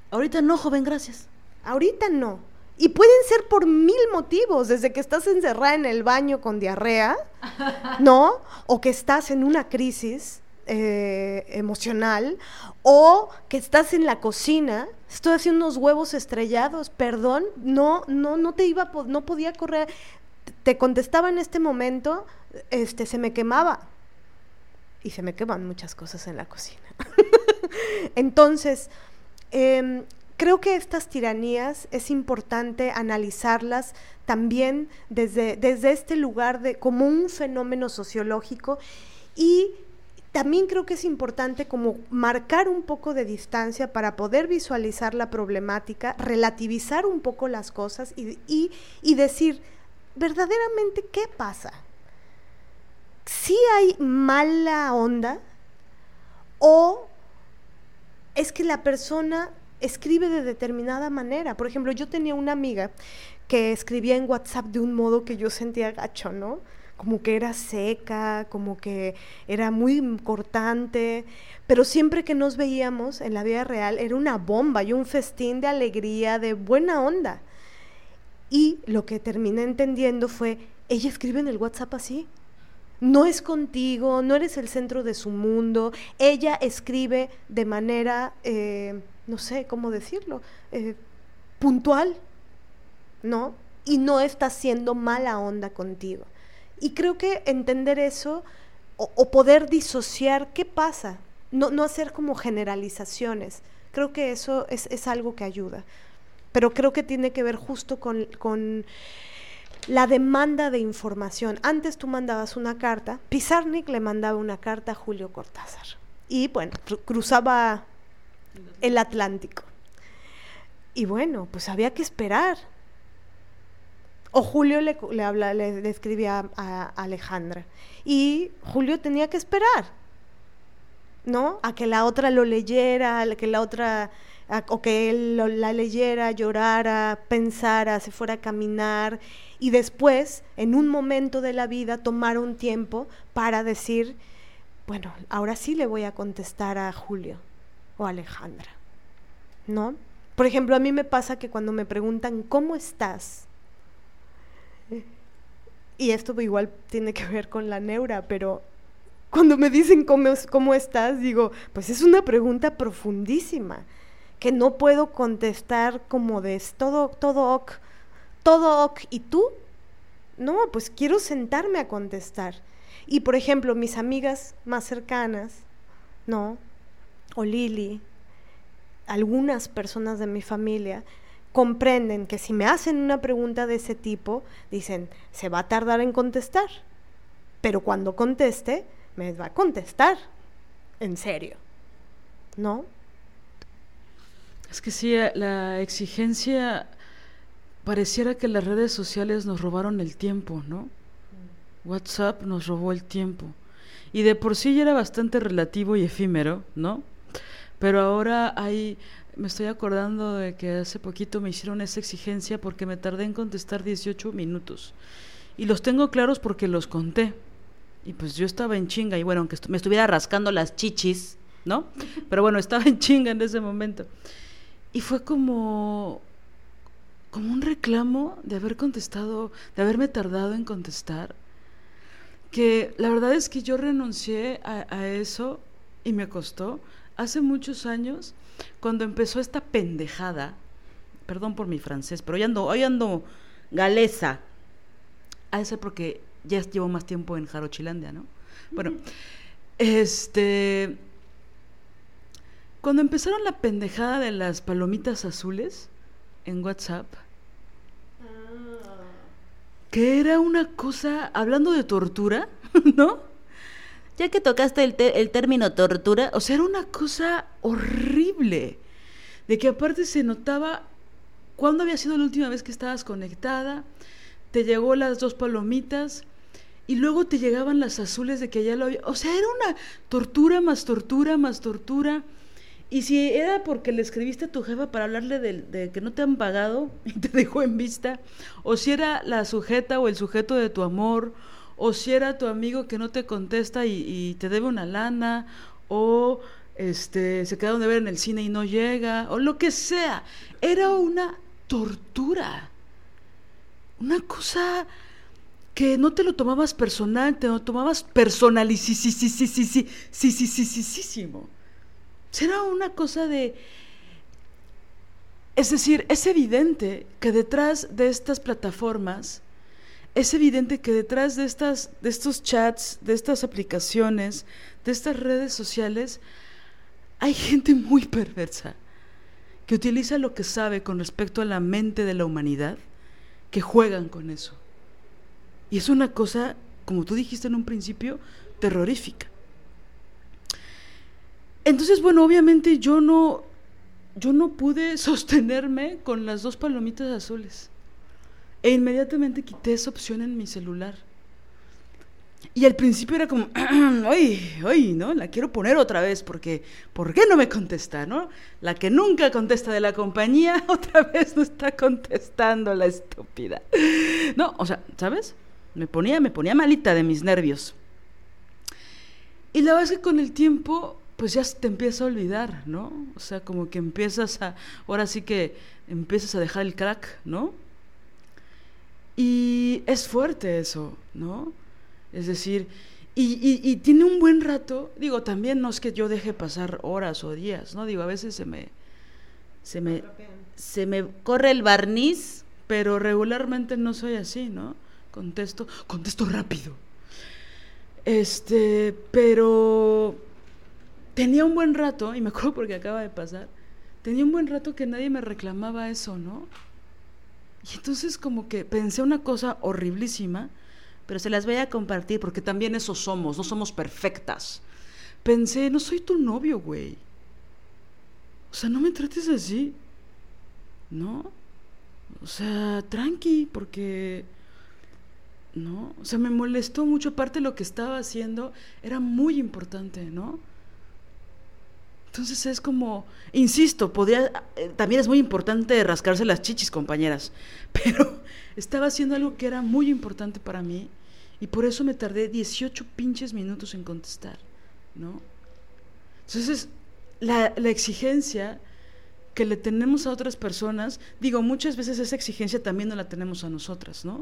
Speaker 1: ahorita no, joven, gracias.
Speaker 2: Ahorita no. Y pueden ser por mil motivos, desde que estás encerrada en el baño con diarrea, ¿no? O que estás en una crisis eh, emocional, o que estás en la cocina, estoy haciendo unos huevos estrellados, perdón, no, no, no te iba, no podía correr, te contestaba en este momento, este, se me quemaba. Y se me queman muchas cosas en la cocina. Entonces, eh, Creo que estas tiranías es importante analizarlas también desde, desde este lugar de, como un fenómeno sociológico y también creo que es importante como marcar un poco de distancia para poder visualizar la problemática, relativizar un poco las cosas y, y decir, verdaderamente, ¿qué pasa? ¿Sí hay mala onda? ¿O es que la persona escribe de determinada manera. Por ejemplo, yo tenía una amiga que escribía en WhatsApp de un modo que yo sentía gacho, ¿no? Como que era seca, como que era muy cortante, pero siempre que nos veíamos en la vida real era una bomba y un festín de alegría, de buena onda. Y lo que terminé entendiendo fue, ella escribe en el WhatsApp así, no es contigo, no eres el centro de su mundo, ella escribe de manera eh, no sé cómo decirlo, eh, puntual, ¿no? Y no está siendo mala onda contigo. Y creo que entender eso o, poder disociar qué pasa, no, no, hacer como generalizaciones, creo que eso es, algo que ayuda. Pero creo que tiene que ver justo con, con la demanda de información. Antes tú mandabas una carta, Pizarnik le mandaba una carta a Julio Cortázar. Y bueno, cruzaba el Atlántico. Y bueno, pues había que esperar. O Julio le, le, habla, le, escribía a, Alejandra. Y Julio tenía que esperar, ¿no? A que la otra lo leyera, a que la otra o que él la leyera, llorara, pensara, se fuera a caminar y después, en un momento de la vida, tomara un tiempo para decir, bueno, ahora sí le voy a contestar a Julio o Alejandra, ¿no? Por ejemplo, a mí me pasa que cuando me preguntan, ¿cómo estás? Y esto igual tiene que ver con la neura, pero cuando me dicen cómo, cómo estás, digo, pues es una pregunta profundísima, que no puedo contestar como de "Es todo, todo ok, todo ok, ¿y tú? No, pues quiero sentarme a contestar. Y por ejemplo, mis amigas más cercanas, ¿no? O Lili, algunas personas de mi familia comprenden que si me hacen una pregunta de ese tipo, dicen, se va a tardar en contestar, pero cuando conteste, me va a contestar, en serio, ¿no?
Speaker 1: Es que sí, eh, la exigencia pareciera que las redes sociales nos robaron el tiempo, ¿no? WhatsApp nos robó el tiempo. Y de por sí ya era bastante relativo y efímero, ¿no? Pero ahora hay, me estoy acordando de que hace poquito me hicieron esa exigencia porque me tardé en contestar 18 minutos. Y los tengo claros porque los conté. Y pues yo estaba en chinga y bueno, aunque estu- me estuviera rascando las chichis, ¿no? Pero bueno, estaba en chinga en ese momento. Y fue como como un reclamo de haber contestado, de haberme tardado en contestar, que la verdad es que yo renuncié a, a eso y me costó hace muchos años, cuando empezó esta pendejada, perdón por mi francés, pero hoy ando, hoy ando galesa, ha de ser porque ya llevo más tiempo en Jarochilandia, ¿no? Bueno, este, cuando empezaron la pendejada de las palomitas azules en WhatsApp, que era una cosa, hablando de tortura, ¿no?
Speaker 3: Ya que tocaste el, el término tortura,
Speaker 1: O sea, era una cosa horrible. De que aparte se notaba cuándo había sido la última vez que estabas conectada, te llegó las dos palomitas y luego te llegaban las azules de que ya lo había... O sea, era una tortura más tortura más tortura. Y si era porque le escribiste a tu jefa para hablarle del- de, que no te han pagado y te dejó en vista, o si era la sujeta o el sujeto de tu amor, o si era tu amigo que no te contesta y, te debe una lana, o este se quedaron de ver en el cine y no llega, o lo que sea. Era una tortura. Una cosa que no te lo tomabas personal, te lo tomabas personalicísimo. Será una cosa de... Es decir, es evidente que detrás de estas plataformas, es evidente que detrás de, estas, de estos chats, de estas aplicaciones, de estas redes sociales, hay gente muy perversa que utiliza lo que sabe con respecto a la mente de la humanidad, que juegan con eso. Y es una cosa, como tú dijiste en un principio, terrorífica. Entonces, bueno, obviamente yo no, yo no pude sostenerme con las dos palomitas azules. E inmediatamente quité esa opción en mi celular. Y al principio era como, ay, ay, ¿no? La quiero poner otra vez porque, ¿por qué no me contesta, no? La que nunca contesta de la compañía, otra vez no está contestando la estúpida. No, o sea, ¿sabes? Me ponía, me ponía malita de mis nervios. Y la verdad es que con el tiempo, pues ya te empieza a olvidar, ¿no? O sea, como que empiezas a, ahora sí que empiezas a dejar el crack, ¿no? Y es fuerte eso, ¿no? Es decir, y, tiene un buen rato, digo, también no es que yo deje pasar horas o días, ¿no? Digo, a veces se me, se me, se me corre el barniz, pero regularmente no soy así, ¿no? Contesto, contesto rápido. Este, pero tenía un buen rato, y me acuerdo porque acaba de pasar, tenía un buen rato que nadie me reclamaba eso, ¿no? Y entonces como que pensé una cosa horriblísima, pero se las voy a compartir porque también eso somos, no somos perfectas. Pensé, no soy tu novio, güey. O sea, no me trates así. ¿No? O sea, tranqui, porque... ¿No? O sea, me molestó mucho. Aparte, lo que estaba haciendo era muy importante, ¿no? Entonces es como, insisto, podía, eh, también es muy importante rascarse las chichis, compañeras, pero estaba haciendo algo que era muy importante para mí y por eso me tardé 18 pinches minutos en contestar, ¿no? Entonces, la, la exigencia que le tenemos a otras personas, digo, muchas veces esa exigencia también no la tenemos a nosotras, ¿no?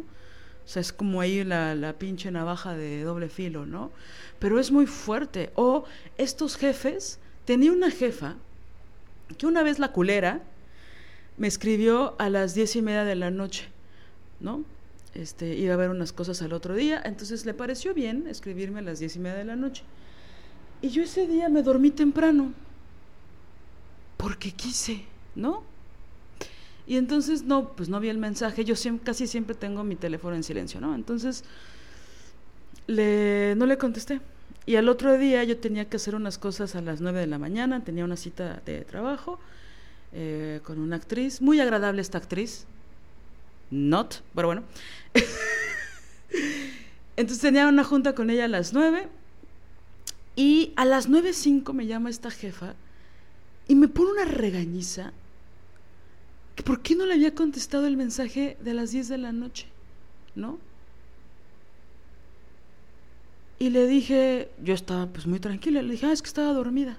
Speaker 1: O sea, es como ahí la, la pinche navaja de doble filo, ¿no? Pero es muy fuerte. O estos jefes, tenía una jefa que una vez la culera me escribió a las diez y media de la noche, ¿no? Este, iba a ver unas cosas al otro día, entonces le pareció bien escribirme a las diez y media de la noche. Y yo ese día me dormí temprano, porque quise, ¿no? Y entonces no, pues no vi el mensaje, yo siempre, casi siempre tengo mi teléfono en silencio, ¿no? Entonces le, no le contesté. Y al otro día yo tenía que hacer unas cosas a las 9 de la mañana, tenía una cita de trabajo eh, con una actriz, muy agradable esta actriz, not, pero bueno. Entonces tenía una junta con ella a las 9 y a las 9.05 me llama esta jefa y me pone una regañiza que por qué no le había contestado el mensaje de las 10 de la noche, ¿no? Y le dije, yo estaba pues muy tranquila, le dije, ah, es que estaba dormida.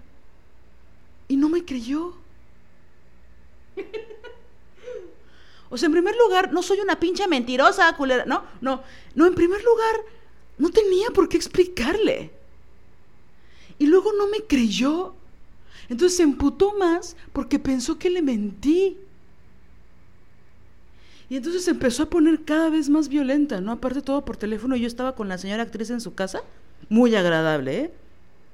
Speaker 1: Y no me creyó. O sea, en primer lugar, no soy una pinche mentirosa, culera. No, no, no, en primer lugar, no tenía por qué explicarle. Y luego no me creyó. Entonces se emputó más porque pensó que le mentí. Y entonces se empezó a poner cada vez más violenta, ¿no? Aparte todo por teléfono, yo estaba con la señora actriz en su casa, muy agradable,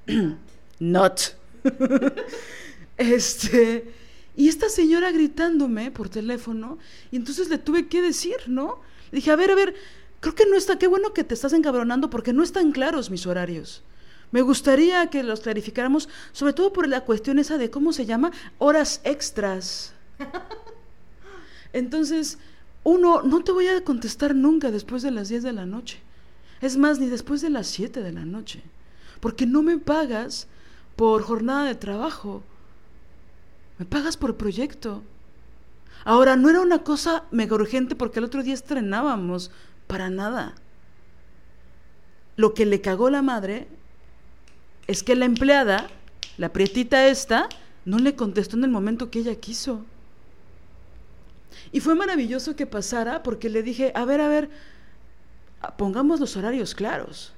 Speaker 1: ¿eh? Not. este, y esta señora gritándome por teléfono, y entonces le tuve que decir, ¿no? Le dije, a ver, a ver, creo que no está, qué bueno que te estás encabronando porque no están claros mis horarios. Me gustaría que los clarificáramos, sobre todo por la cuestión esa de cómo se llama, horas extras. Entonces, uno, no te voy a contestar nunca después de las 10 de la noche. Es más, ni después de las 7 de la noche. Porque no me pagas por jornada de trabajo. Me pagas por proyecto. Ahora, no era una cosa mega urgente porque el otro día estrenábamos. Para nada. Lo que le cagó la madre es que la empleada, la prietita esta, no le contestó en el momento que ella quiso. Y fue maravilloso que pasara porque le dije, a ver, a ver, pongamos los horarios claros.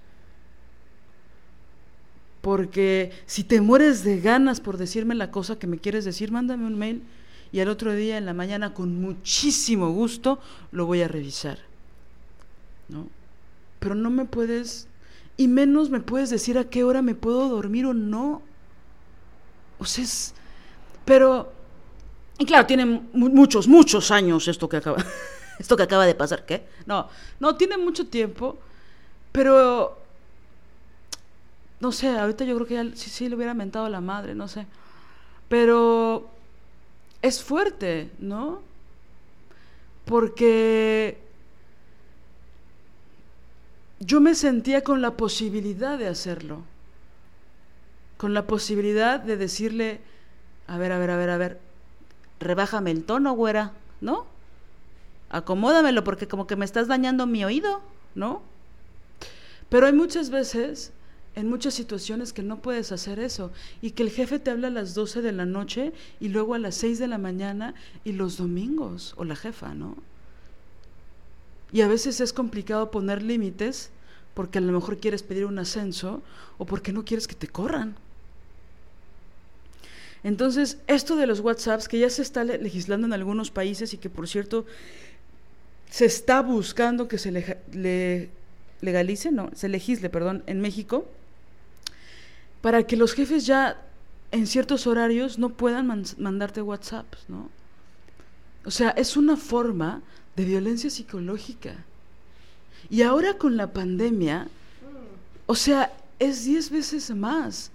Speaker 1: Porque si te mueres de ganas por decirme la cosa que me quieres decir, mándame un mail y al otro día en la mañana con muchísimo gusto lo voy a revisar. ¿No? Pero no me puedes y menos me puedes decir a qué hora me puedo dormir o no. O sea, es pero y claro, tiene muchos muchos años esto que acaba esto que acaba de pasar, ¿qué? No, no tiene mucho tiempo, pero no sé, ahorita yo creo que ya sí, sí le hubiera mentado a la madre, no sé. Pero es fuerte, ¿no? Porque yo me sentía con la posibilidad de hacerlo. Con la posibilidad de decirle, a ver, a ver, a ver, a ver, rebájame el tono, güera, ¿no? Acomódamelo porque como que me estás dañando mi oído, ¿no? Pero hay muchas veces en muchas situaciones que no puedes hacer eso y que el jefe te habla a las 12 de la noche y luego a las 6 de la mañana y los domingos o la jefa, ¿no? Y a veces es complicado poner límites porque a lo mejor quieres pedir un ascenso o porque no quieres que te corran. Entonces, esto de los WhatsApps, que ya se está legislando en algunos países y que por cierto se está buscando que se le, legalice, no, se legisle, perdón, en México, para que los jefes ya en ciertos horarios no puedan mandarte WhatsApp, ¿no? O sea, es una forma de violencia psicológica. Y ahora con la pandemia, o sea, es diez veces más.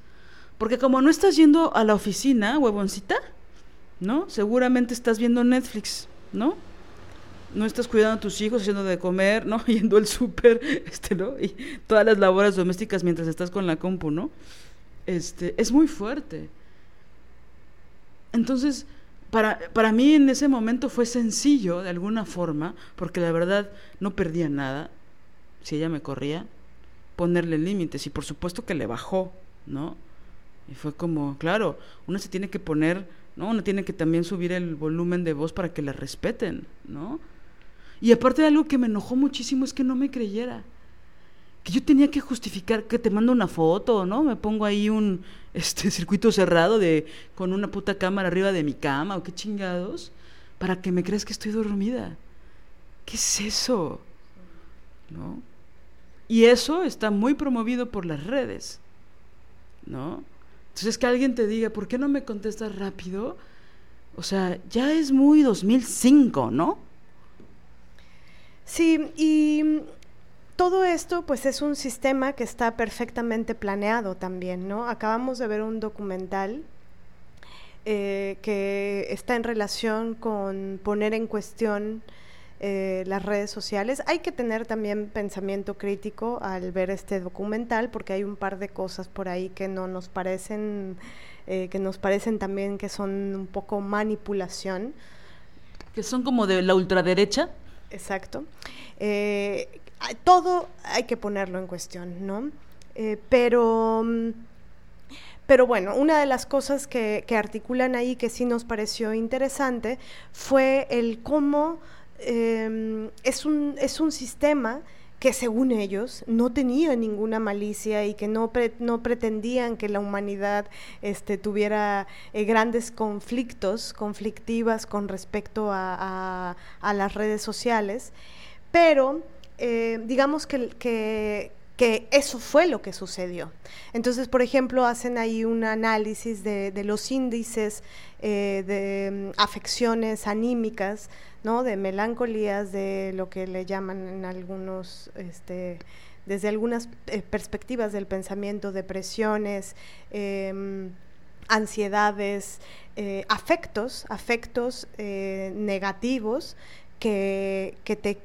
Speaker 1: Porque como no estás yendo a la oficina, huevoncita, ¿no? Seguramente estás viendo Netflix, ¿no? No estás cuidando a tus hijos, haciendo de comer, ¿no? Yendo al súper, este, ¿no? Y todas las labores domésticas mientras estás con la compu, ¿no? este, es muy fuerte. Entonces, para, para mí en ese momento fue sencillo, de alguna forma, porque la verdad no perdía nada, si ella me corría, ponerle límites. Y por supuesto que le bajó, ¿no? Y fue como, claro, uno se tiene que poner, ¿no? Uno tiene que también subir el volumen de voz para que la respeten, ¿no? Y aparte de algo que me enojó muchísimo es que no me creyera. Que yo tenía que justificar que te mando una foto, ¿no? Me pongo ahí un este circuito cerrado de con una puta cámara arriba de mi cama o qué chingados para que me creas que estoy dormida. ¿Qué es eso? ¿No? Y eso está muy promovido por las redes, ¿no? Entonces que alguien te diga, ¿por qué no me contestas rápido? O sea, ya es muy 2005, ¿no?
Speaker 2: Sí, y todo esto pues es un sistema que está perfectamente planeado también, ¿no? Acabamos de ver un documental eh, que está en relación con poner en cuestión eh, las redes sociales. Hay que tener también pensamiento crítico al ver este documental porque hay un par de cosas por ahí que no nos parecen, eh, que nos parecen también que son un poco manipulación.
Speaker 1: Que son como de la ultraderecha.
Speaker 2: Exacto. Eh, todo hay que ponerlo en cuestión, ¿no? pero... Pero bueno, una de las cosas que, que, articulan ahí que sí nos pareció interesante fue el cómo Em, es, un, es un sistema que según ellos no tenía ninguna malicia y que no, no pretendían que la humanidad este, tuviera eh, grandes conflictos, conflictivas con respecto a, las redes sociales, pero eh, digamos que, que eso fue lo que sucedió. Entonces, por ejemplo, hacen ahí un análisis de, los índices eh, de mm, afecciones anímicas, ¿no? de melancolías, de lo que le llaman en algunos, este, desde algunas eh, perspectivas del pensamiento, depresiones, em, ansiedades, eh, afectos, afectos negativos que, que, te,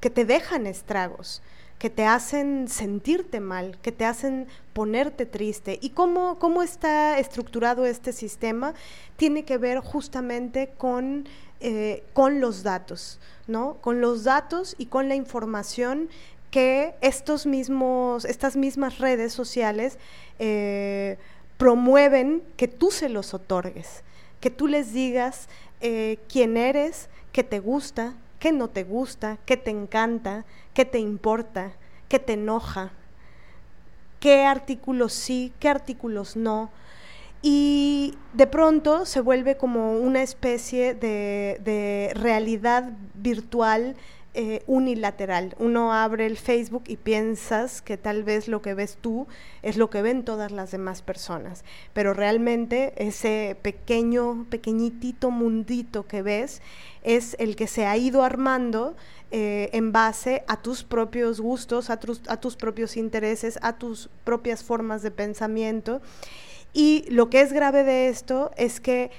Speaker 2: que te dejan estragos que te hacen sentirte mal, que te hacen ponerte triste. ¿Y cómo, cómo está estructurado este sistema? Tiene que ver justamente con, eh, con los datos, ¿no? Con los datos y con la información que estos mismos, estas mismas redes sociales eh, promueven que tú se los otorgues, que tú les digas eh, quién eres, qué te gusta, qué no te gusta, qué te encanta, qué te importa, qué te enoja, qué artículos sí, qué artículos no. Y de pronto se vuelve como una especie de, realidad virtual eh, unilateral. Uno abre el Facebook y piensas que tal vez lo que ves tú es lo que ven todas las demás personas, pero realmente ese pequeño, pequeñitito mundito que ves es el que se ha ido armando eh, en base a tus propios gustos, a tus, a tus propios intereses, a tus propias formas de pensamiento. Y lo que es grave de esto es que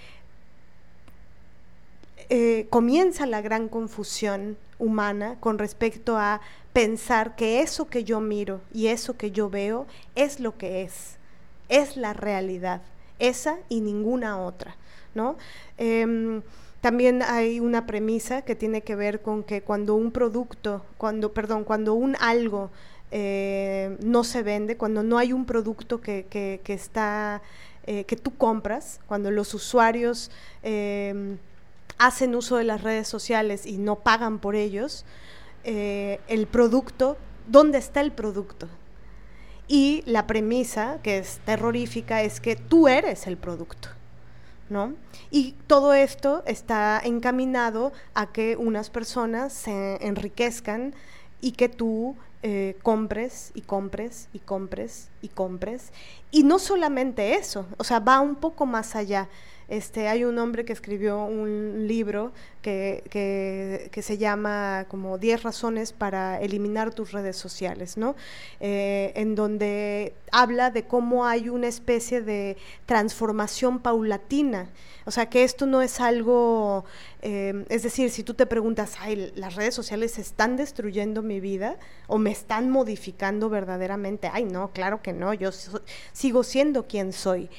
Speaker 2: eh, comienza la gran confusión humana con respecto a pensar que eso que yo miro y eso que yo veo es lo que es, es la realidad, esa y ninguna otra, ¿no? Em, también hay una premisa que tiene que ver con que cuando un producto, cuando, perdón, cuando un algo eh, no se vende, cuando no hay un producto que, que, está, eh, que tú compras, cuando los usuarios em, hacen uso de las redes sociales y no pagan por ellos, eh, el producto, ¿dónde está el producto? Y la premisa, que es terrorífica, es que tú eres el producto. ¿no? Y todo esto está encaminado a que unas personas se enriquezcan y que tú eh, compres y compres y compres y compres. Y no solamente eso, o sea, va un poco más allá. Este, hay un hombre que escribió un libro que, se llama como 10 razones para eliminar tus redes sociales, ¿no? Eh, en donde habla de cómo hay una especie de transformación paulatina. O sea, que esto no es algo, eh, es decir, si tú te preguntas, ay, las redes sociales están destruyendo mi vida o me están modificando verdaderamente, ay, no, claro que no, yo sigo siendo quien soy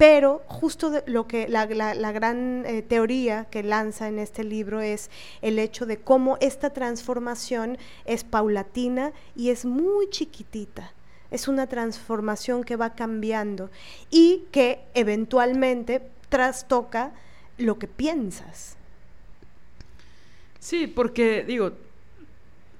Speaker 2: pero justo lo que la, gran eh, teoría que lanza en este libro es el hecho de cómo esta transformación es paulatina y es muy chiquitita. Es una transformación que va cambiando y que eventualmente trastoca lo que piensas.
Speaker 1: Sí, porque digo,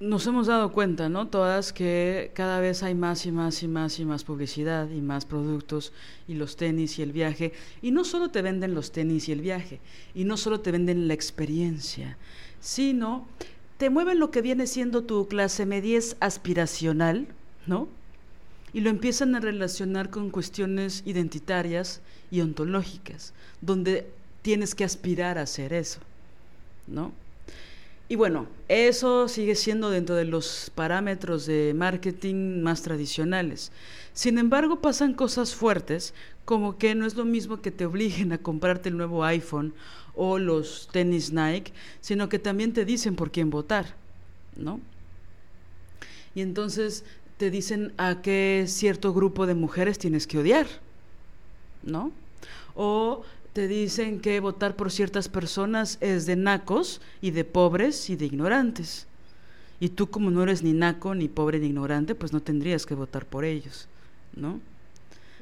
Speaker 1: nos hemos dado cuenta, ¿no? Todas que cada vez hay más y más y más y más publicidad y más productos y los tenis y el viaje. Y no solo te venden los tenis y el viaje, y no solo te venden la experiencia, sino te mueven lo que viene siendo tu clase media aspiracional, ¿no? Y lo empiezan a relacionar con cuestiones identitarias y ontológicas, donde tienes que aspirar a hacer eso, ¿no? Y bueno, eso sigue siendo dentro de los parámetros de marketing más tradicionales. Sin embargo, pasan cosas fuertes, como que no es lo mismo que te obliguen a comprarte el nuevo iPhone o los tenis Nike, sino que también te dicen por quién votar, ¿no? Y entonces te dicen a qué cierto grupo de mujeres tienes que odiar, ¿no? O te dicen que votar por ciertas personas es de nacos y de pobres y de ignorantes. Y tú como no eres ni naco, ni pobre, ni ignorante, pues no tendrías que votar por ellos, ¿no?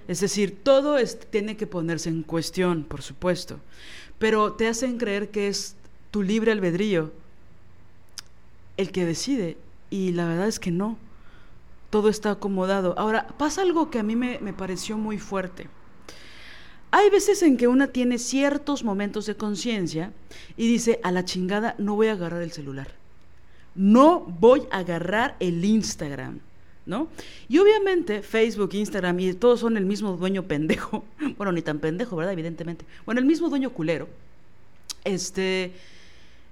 Speaker 1: Es decir, todo tiene que ponerse en cuestión, por supuesto, pero te hacen creer que es tu libre albedrío el que decide, y la verdad es que no, todo está acomodado. Ahora, pasa algo que a mí me, me pareció muy fuerte. Hay veces en que una tiene ciertos momentos de conciencia y dice, a la chingada, no voy a agarrar el celular. No voy a agarrar el Instagram. ¿No? Y obviamente Facebook, Instagram y todos son el mismo dueño pendejo. Bueno, ni tan pendejo, ¿verdad? Evidentemente. Bueno, el mismo dueño culero. Este,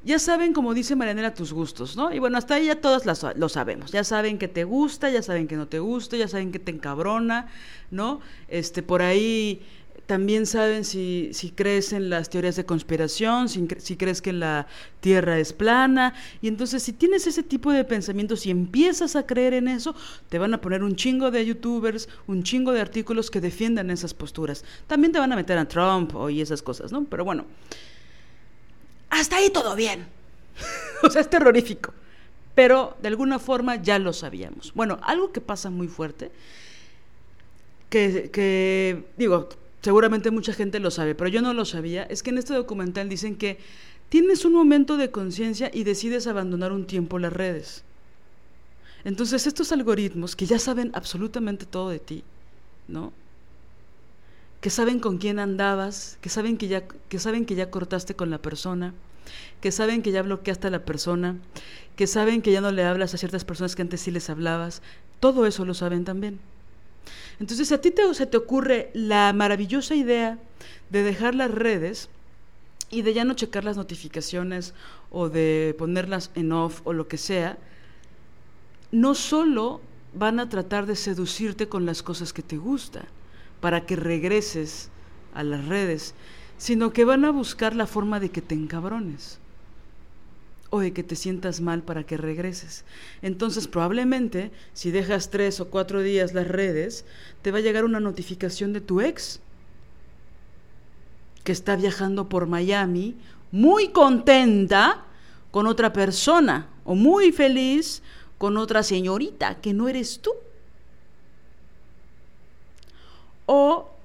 Speaker 1: ya saben, como dice Marianela, tus gustos, ¿no? Y bueno, hasta ahí ya todos lo sabemos. Ya saben que te gusta, ya saben que no te gusta, ya saben que te encabrona, ¿no? Este, por ahí también saben si, si, crees en las teorías de conspiración, si, si, crees que la Tierra es plana. Y entonces si tienes ese tipo de pensamientos y empiezas a creer en eso, te van a poner un chingo de youtubers, un chingo de artículos que defiendan esas posturas. También te van a meter a Trump o y esas cosas, ¿no? Pero bueno, hasta ahí todo bien. o sea, es terrorífico. Pero de alguna forma ya lo sabíamos. Bueno, algo que pasa muy fuerte, que, que digo, seguramente mucha gente lo sabe, pero yo no lo sabía, es que en este documental dicen que tienes un momento de conciencia y decides abandonar un tiempo las redes. Entonces estos algoritmos que ya saben absolutamente todo de ti, ¿no? Que saben con quién andabas, que saben que ya, que saben que ya cortaste con la persona, que saben que ya bloqueaste a la persona, que saben que ya no le hablas a ciertas personas que antes sí les hablabas, todo eso lo saben también. Entonces, a ti te, se te ocurre la maravillosa idea de dejar las redes y de ya no checar las notificaciones o de ponerlas en off o lo que sea, no solo van a tratar de seducirte con las cosas que te gustan para que regreses a las redes, sino que van a buscar la forma de que te encabrones o de que te sientas mal para que regreses. Entonces probablemente si dejas tres o cuatro días las redes, te va a llegar una notificación de tu ex que está viajando por Miami muy contenta con otra persona o muy feliz con otra señorita que no eres tú. O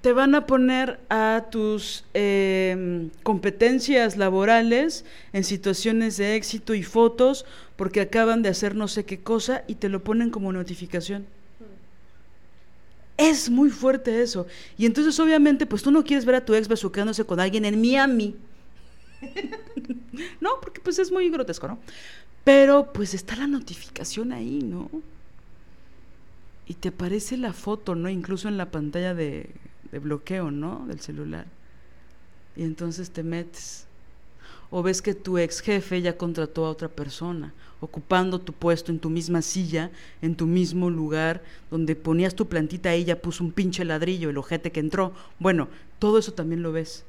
Speaker 1: te van a poner a tus em, competencias laborales en situaciones de éxito y fotos porque acaban de hacer no sé qué cosa y te lo ponen como notificación. Es muy fuerte eso. Y entonces obviamente pues tú no quieres ver a tu ex besuqueándose con alguien en Miami. no, porque pues es muy grotesco, ¿no? Pero pues está la notificación ahí, ¿no? Y te aparece la foto, ¿no? Incluso en la pantalla de, de bloqueo, ¿no? Del celular. Y entonces te metes. O ves que tu ex jefe ya contrató a otra persona, ocupando tu puesto en tu misma silla, en tu mismo lugar, donde ponías tu plantita ya puso un pinche ladrillo, el ojete que entró. Bueno, todo eso también lo ves.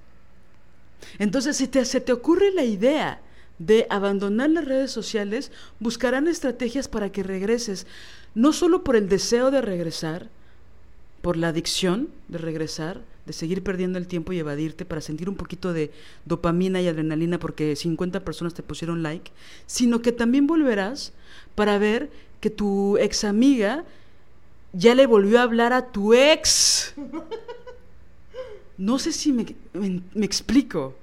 Speaker 1: Entonces, si te, se te ocurre la idea de abandonar las redes sociales, buscarán estrategias para que regreses, no solo por el deseo de regresar, por la adicción de regresar, de seguir perdiendo el tiempo y evadirte para sentir un poquito de dopamina y adrenalina porque 50 personas te pusieron like, sino que también volverás para ver que tu ex amiga ya le volvió a hablar a tu ex. No sé si me, me- me explico.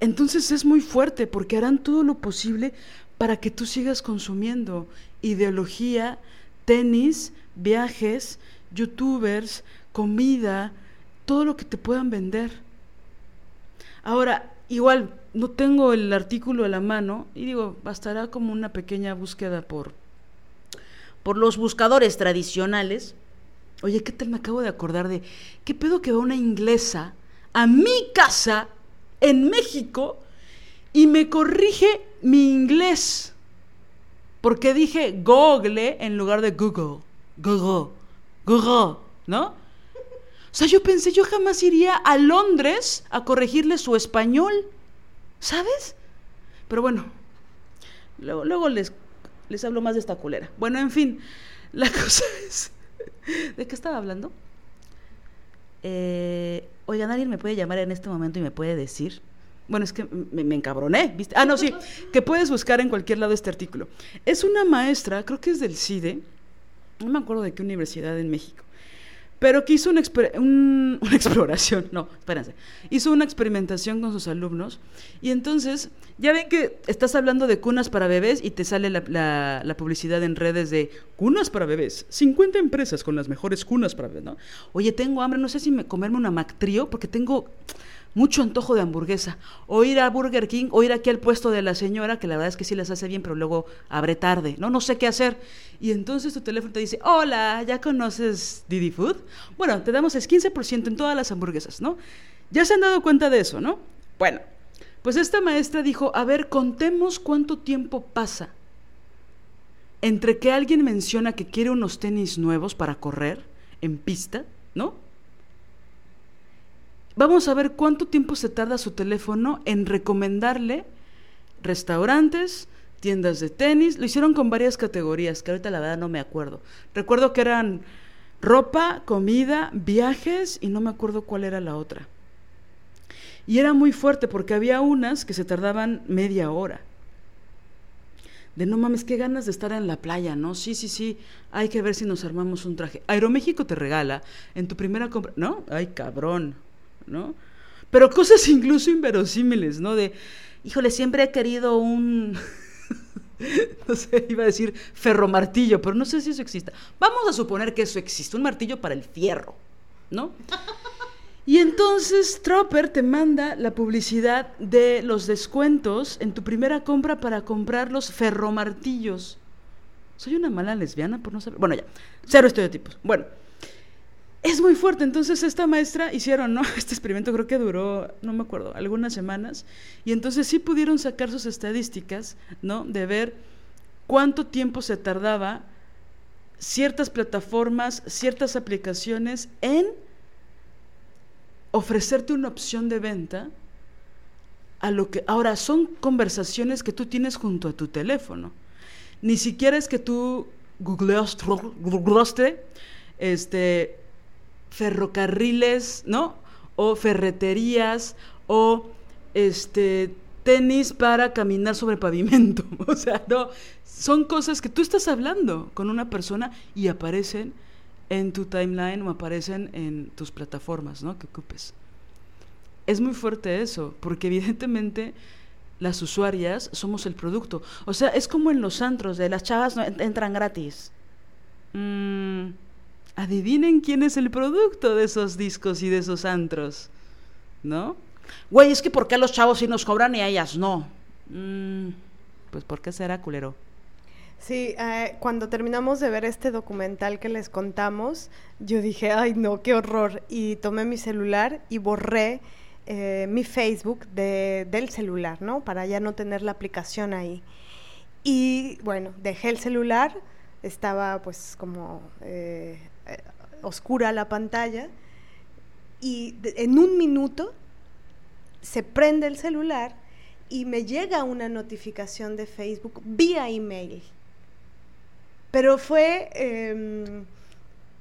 Speaker 1: Entonces es muy fuerte porque harán todo lo posible para que tú sigas consumiendo ideología, tenis, viajes, youtubers, comida, todo lo que te puedan vender. Ahora, igual no tengo el artículo a la mano y digo, bastará como una pequeña búsqueda por
Speaker 3: Por los buscadores tradicionales.
Speaker 1: Oye, ¿qué tal me acabo de acordar de qué pedo que va una inglesa a mi casa en México y me corrige mi inglés? Porque dije Google en lugar de Google. Google. ¿No? O sea, yo pensé, yo jamás iría a Londres a corregirle su español. ¿Sabes? Pero bueno, luego, luego les, les hablo más de esta culera. Bueno, en fin, la cosa es... ¿De qué estaba hablando? Eh, oigan, alguien me puede llamar en este momento y me puede decir. Bueno, es que me, me encabroné, ¿viste? Ah, no, sí, que puedes buscar en cualquier lado este artículo. Es una maestra, creo que es del CIDE, no me acuerdo de qué universidad en México, pero que hizo una, exploración, no, espérense, hizo una experimentación con sus alumnos y entonces, ya ven que estás hablando de cunas para bebés y te sale la, publicidad en redes de cunas para bebés, 50 empresas con las mejores cunas para bebés, ¿no? Oye, tengo hambre, no sé si me, comerme una McTrio porque tengo mucho antojo de hamburguesa, o ir a Burger King, o ir aquí al puesto de la señora, que la verdad es que sí las hace bien, pero luego abre tarde, ¿no? No sé qué hacer. Y entonces tu teléfono te dice, hola, ¿ya conoces Didi Food? Bueno, te damos el 15% en todas las hamburguesas, ¿no? Ya se han dado cuenta de eso, ¿no? Bueno, pues esta maestra dijo, a ver, contemos cuánto tiempo pasa entre que alguien menciona que quiere unos tenis nuevos para correr en pista, ¿no? Vamos a ver cuánto tiempo se tarda su teléfono en recomendarle restaurantes, tiendas de tenis. Lo hicieron con varias categorías, que ahorita la verdad no me acuerdo. Recuerdo que eran ropa, comida, viajes y no me acuerdo cuál era la otra. Y era muy fuerte porque había unas que se tardaban media hora. De no mames, qué ganas de estar en la playa, ¿no? Sí, sí, sí, hay que ver si nos armamos un traje. Aeroméxico te regala en tu primera compra, ¿no? Ay, cabrón, ¿no? Pero cosas incluso inverosímiles, ¿no? De, híjole, siempre he querido un, no sé, iba a decir ferromartillo, pero no sé si eso exista. Vamos a suponer que eso existe, un martillo para el fierro, ¿no? Y entonces Tropper te manda la publicidad de los descuentos en tu primera compra para comprar los ferromartillos. Soy una mala lesbiana por no saber. Bueno, ya, cero estereotipos. Bueno, es muy fuerte. Entonces, esta maestra hicieron, ¿no? Este experimento creo que duró, no me acuerdo, algunas semanas. Y entonces sí pudieron sacar sus estadísticas, ¿no? De ver cuánto tiempo se tardaba ciertas plataformas, ciertas aplicaciones en ofrecerte una opción de venta a lo que ahora son conversaciones que tú tienes junto a tu teléfono. Ni siquiera es que tú googleaste, este ferrocarriles, ¿no? O ferreterías o este tenis para caminar sobre pavimento. O sea, no, son cosas que tú estás hablando con una persona y aparecen en tu timeline o aparecen en tus plataformas, ¿no? Que ocupes. Es muy fuerte eso, porque evidentemente las usuarias somos el producto. O sea, es como en los antros, de las chavas no en- entran gratis. Mm, adivinen quién es el producto de esos discos y de esos antros, ¿no? Güey, es que ¿por qué a los chavos sí nos cobran y a ellas no? Mm, pues ¿por qué será culero?
Speaker 2: Sí, eh, cuando terminamos de ver este documental que les contamos, yo dije, ay no, qué horror. Y tomé mi celular y borré eh, mi Facebook de- del celular, ¿no? Para ya no tener la aplicación ahí. Y bueno, dejé el celular, estaba pues como eh, eh, oscura la pantalla y en un minuto se prende el celular y me llega una notificación de Facebook vía email. Pero fue em,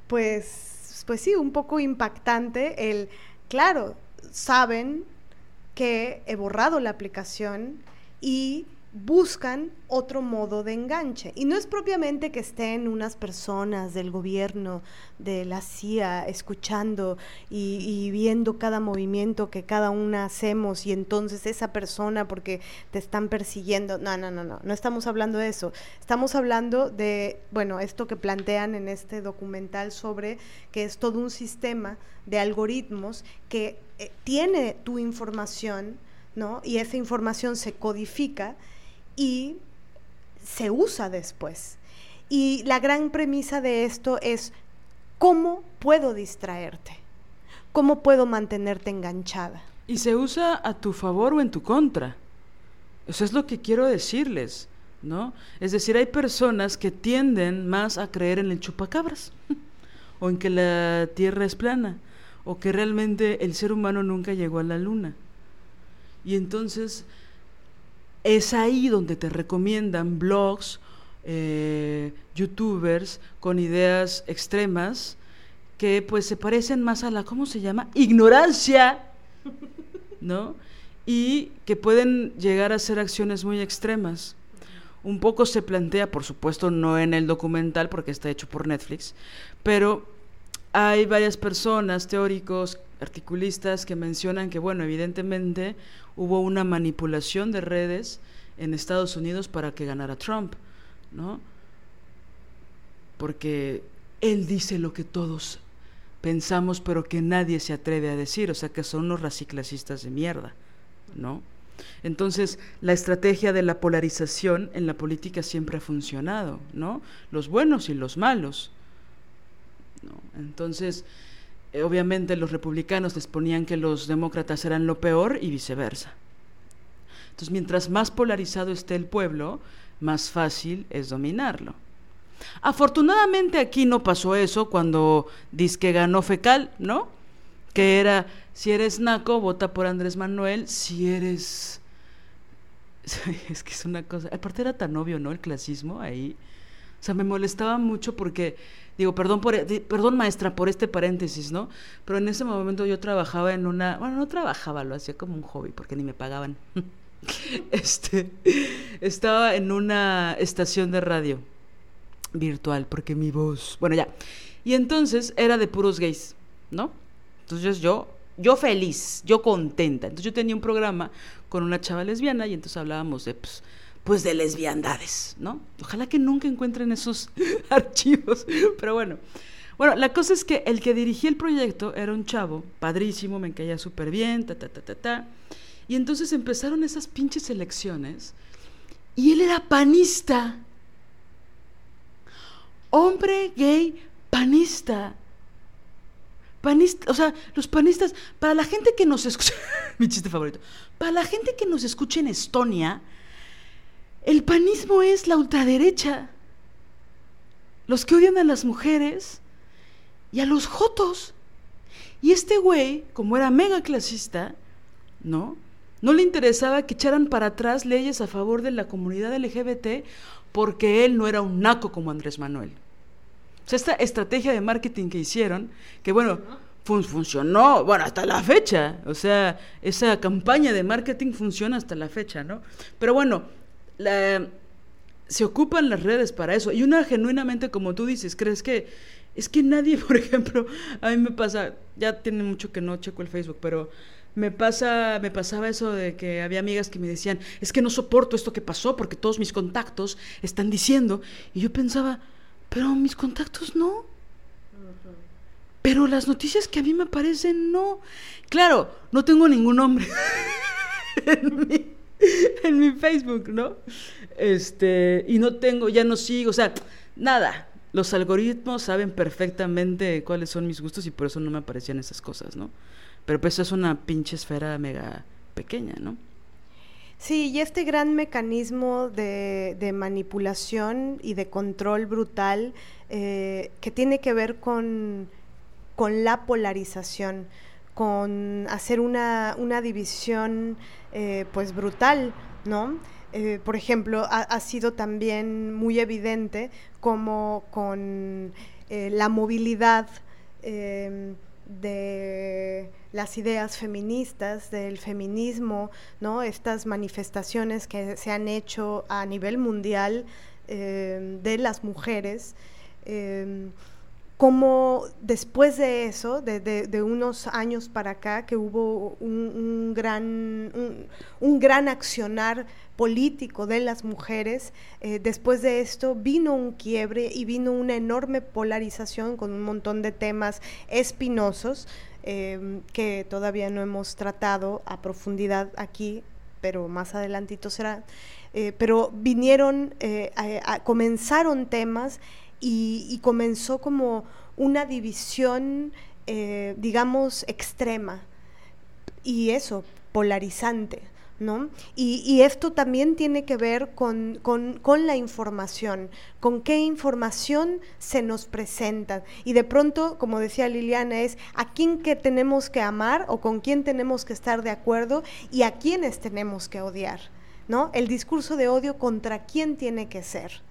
Speaker 2: pues, pues sí, un poco impactante el, claro, saben que he borrado la aplicación y buscan otro modo de enganche. Y no es propiamente que estén unas personas del gobierno, de la CIA, escuchando y, viendo cada movimiento que cada una hacemos y entonces esa persona porque te están persiguiendo. No, no, no, no, no estamos hablando de eso. Estamos hablando de, bueno, esto que plantean en este documental sobre que es todo un sistema de algoritmos que eh, tiene tu información, ¿no? Y esa información se codifica y se usa después. Y la gran premisa de esto es cómo puedo distraerte, cómo puedo mantenerte enganchada.
Speaker 1: Y se usa a tu favor o en tu contra. Eso es lo que quiero decirles, ¿no? Es decir, hay personas que tienden más a creer en el chupacabras, o en que la Tierra es plana, o que realmente el ser humano nunca llegó a la Luna. Y entonces es ahí donde te recomiendan blogs, eh, youtubers con ideas extremas que pues se parecen más a la, ¿cómo se llama? Ignorancia, ¿no? Y que pueden llegar a hacer acciones muy extremas. Un poco se plantea, por supuesto, no en el documental porque está hecho por Netflix, pero hay varias personas, teóricos, articulistas, que mencionan que, bueno, evidentemente hubo una manipulación de redes en Estados Unidos para que ganara Trump, ¿no? Porque él dice lo que todos pensamos, pero que nadie se atreve a decir, o sea que son unos raciclasistas de mierda, ¿no? Entonces, la estrategia de la polarización en la política siempre ha funcionado, ¿no? Los buenos y los malos. Entonces, eh, obviamente los republicanos les ponían que los demócratas eran lo peor y viceversa. Entonces, mientras más polarizado esté el pueblo, más fácil es dominarlo. Afortunadamente aquí no pasó eso cuando que ganó Fecal, ¿no? Que era, si eres naco, vota por Andrés Manuel, si eres... Es que es una cosa... Aparte era tan obvio, ¿no? El clasismo ahí. O sea, me molestaba mucho porque Digo, perdón, por, perdón maestra por este paréntesis, ¿no? Pero en ese momento yo trabajaba en una, bueno, no trabajaba, lo hacía como un hobby porque ni me pagaban. este, estaba en una estación de radio virtual porque mi voz, bueno, ya. Y entonces era de puros gays, ¿no? Entonces yo, yo feliz, yo contenta. Entonces yo tenía un programa con una chava lesbiana y entonces hablábamos de, pues, pues de lesbiandades, ¿no? Ojalá que nunca encuentren esos archivos, pero bueno. Bueno, la cosa es que el que dirigía el proyecto era un chavo, padrísimo, me caía súper bien, ta, ta, ta, ta, ta. Y entonces empezaron esas pinches elecciones y él era panista. Hombre gay panista. Panista, o sea, los panistas, para la gente que nos escucha, mi chiste favorito, para la gente que nos escucha en Estonia, el panismo es la ultraderecha. Los que odian a las mujeres y a los jotos. Y este güey, como era mega clasista, ¿no? No le interesaba que echaran para atrás leyes a favor de la comunidad LGBT porque él no era un naco como Andrés Manuel. O sea, esta estrategia de marketing que hicieron, que bueno, funcionó, bueno, hasta la fecha. O sea, esa campaña de marketing funciona hasta la fecha, ¿no? Pero bueno, se ocupan las redes para eso. Y una genuinamente, como tú dices, crees que es que nadie, por ejemplo, a mí me pasa, ya tiene mucho que no checo el Facebook, pero me pasa, me pasaba eso de que había amigas que me decían, es que no soporto esto que pasó porque todos mis contactos están diciendo, y yo pensaba, pero mis contactos no. Pero las noticias que a mí me aparecen no. Claro, no tengo ningún nombre en mí en mi Facebook, ¿no? Este, y no tengo, ya no sigo, o sea, nada. Los algoritmos saben perfectamente cuáles son mis gustos y por eso no me aparecían esas cosas, ¿no? Pero pues eso es una pinche esfera mega pequeña, ¿no?
Speaker 2: Sí, y este gran mecanismo de, manipulación y de control brutal eh, que tiene que ver con la polarización con hacer una, una división eh, pues brutal, ¿no? Eh, por ejemplo, ha, sido también muy evidente como con eh, la movilidad em, de las ideas feministas, del feminismo, ¿no? Estas manifestaciones que se han hecho a nivel mundial em, de las mujeres. Em, como después de eso, de, unos años para acá, que hubo un, gran, un, gran accionar político de las mujeres, eh, después de esto vino un quiebre y vino una enorme polarización con un montón de temas espinosos em, que todavía no hemos tratado a profundidad aquí, pero más adelantito será. Eh, pero vinieron, eh, comenzaron temas y, comenzó como una división, eh, digamos, extrema y eso, polarizante. ¿No? Y, esto también tiene que ver con, la información, con qué información se nos presenta. Y de pronto, como decía Liliana, es a quién que tenemos que amar o con quién tenemos que estar de acuerdo y a quiénes tenemos que odiar. ¿no? El discurso de odio contra quién tiene que ser.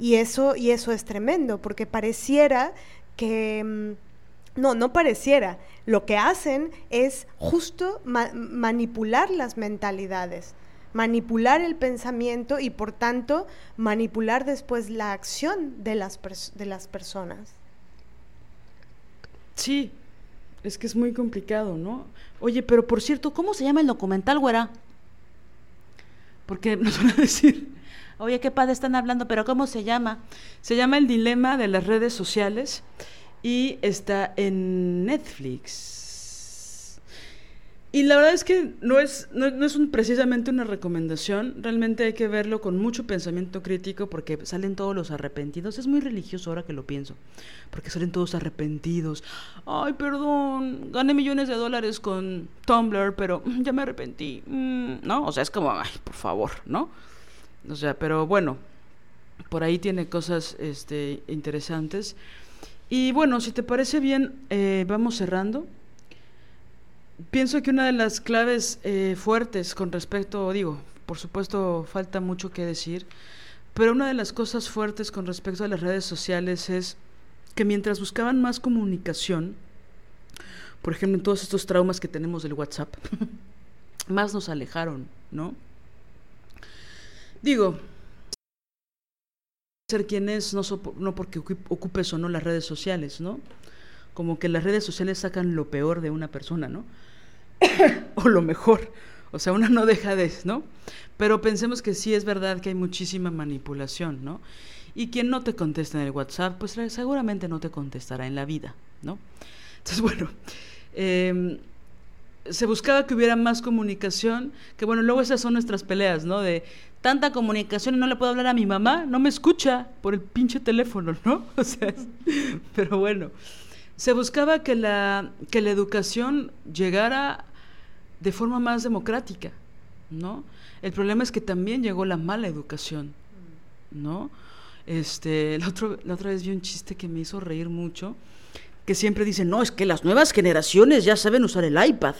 Speaker 2: Y eso, y eso es tremendo, porque pareciera que... Mm, no, no pareciera. Lo que hacen es justo manipular las mentalidades, manipular el pensamiento y por tanto manipular después la acción de las, de las personas.
Speaker 1: Sí, es que es muy complicado, ¿no? Oye, pero por cierto, ¿cómo se llama el documental, güera? Porque nos van a decir
Speaker 3: Oye, qué padre están hablando, pero ¿cómo se llama?
Speaker 1: Se llama El Dilema de las Redes Sociales y está en Netflix. Y la verdad es que no es, no, es precisamente una recomendación, realmente hay que verlo con mucho pensamiento crítico porque salen todos los arrepentidos. Es muy religioso ahora que lo pienso, porque salen todos arrepentidos. Ay, perdón, gané millones de dólares con Tumblr, pero ya me arrepentí. Mm, ¿No? O sea, es como, ay, por favor, ¿no? O sea, pero bueno, por ahí tiene cosas este, interesantes. Y bueno, si te parece bien, eh, vamos cerrando. Pienso que una de las claves eh, fuertes con respecto, digo, por supuesto falta mucho que decir, pero una de las cosas fuertes con respecto a las redes sociales es que mientras buscaban más comunicación, por ejemplo, en todos estos traumas que tenemos del WhatsApp, más nos alejaron, ¿no? Digo, ser quien es no, no porque ocupes o no las redes sociales, ¿no? Como que las redes sociales sacan lo peor de una persona, ¿no? o lo mejor. O sea, una no deja de, ¿no? Pero pensemos que sí es verdad que hay muchísima manipulación, ¿no? Y quien no te contesta en el WhatsApp, pues seguramente no te contestará en la vida, ¿no? Entonces, bueno, em, se buscaba que hubiera más comunicación, que bueno, luego esas son nuestras peleas, ¿no? De tanta comunicación y no le puedo hablar a mi mamá, no me escucha por el pinche teléfono, ¿no? O sea, pero bueno, se buscaba que la, que la educación llegara de forma más democrática, ¿no? El problema es que también llegó la mala educación, ¿no? Este, la, otro, la otra vez vi un chiste que me hizo reír mucho, que siempre dicen, no, es que las nuevas generaciones ya saben usar el iPad.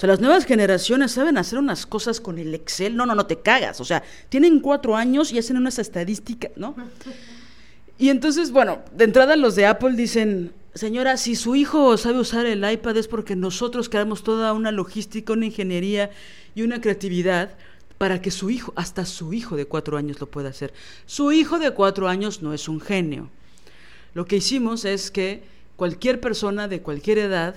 Speaker 1: O sea, las nuevas generaciones saben hacer unas cosas con el Excel. No, no, no te cagas. O sea, tienen cuatro años y hacen unas estadísticas, ¿no? Y entonces, bueno, de entrada los de Apple dicen, señora, si su hijo sabe usar el iPad es porque nosotros creamos toda una logística, una ingeniería y una creatividad para que su hijo, hasta su hijo de cuatro años lo pueda hacer. Su hijo de cuatro años no es un genio. Lo que hicimos es que cualquier persona de cualquier edad,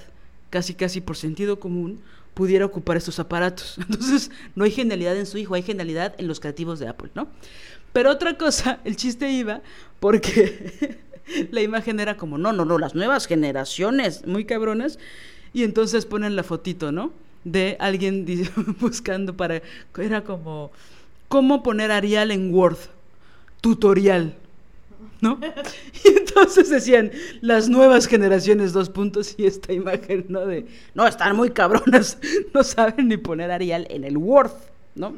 Speaker 1: casi casi por sentido común, pudiera ocupar estos aparatos. Entonces, no hay genialidad en su hijo, hay genialidad en los creativos de Apple, ¿no? Pero otra cosa, el chiste iba porque la imagen era como, no, no, no, las nuevas generaciones, muy cabronas, y entonces ponen la fotito, ¿no? De alguien buscando para, era como, ¿cómo poner Arial en Word? Tutorial. ¿No? Y entonces decían, las nuevas generaciones, dos puntos, y esta imagen, ¿no? De, no, están muy cabronas, no saben ni poner Arial en el Word, ¿no?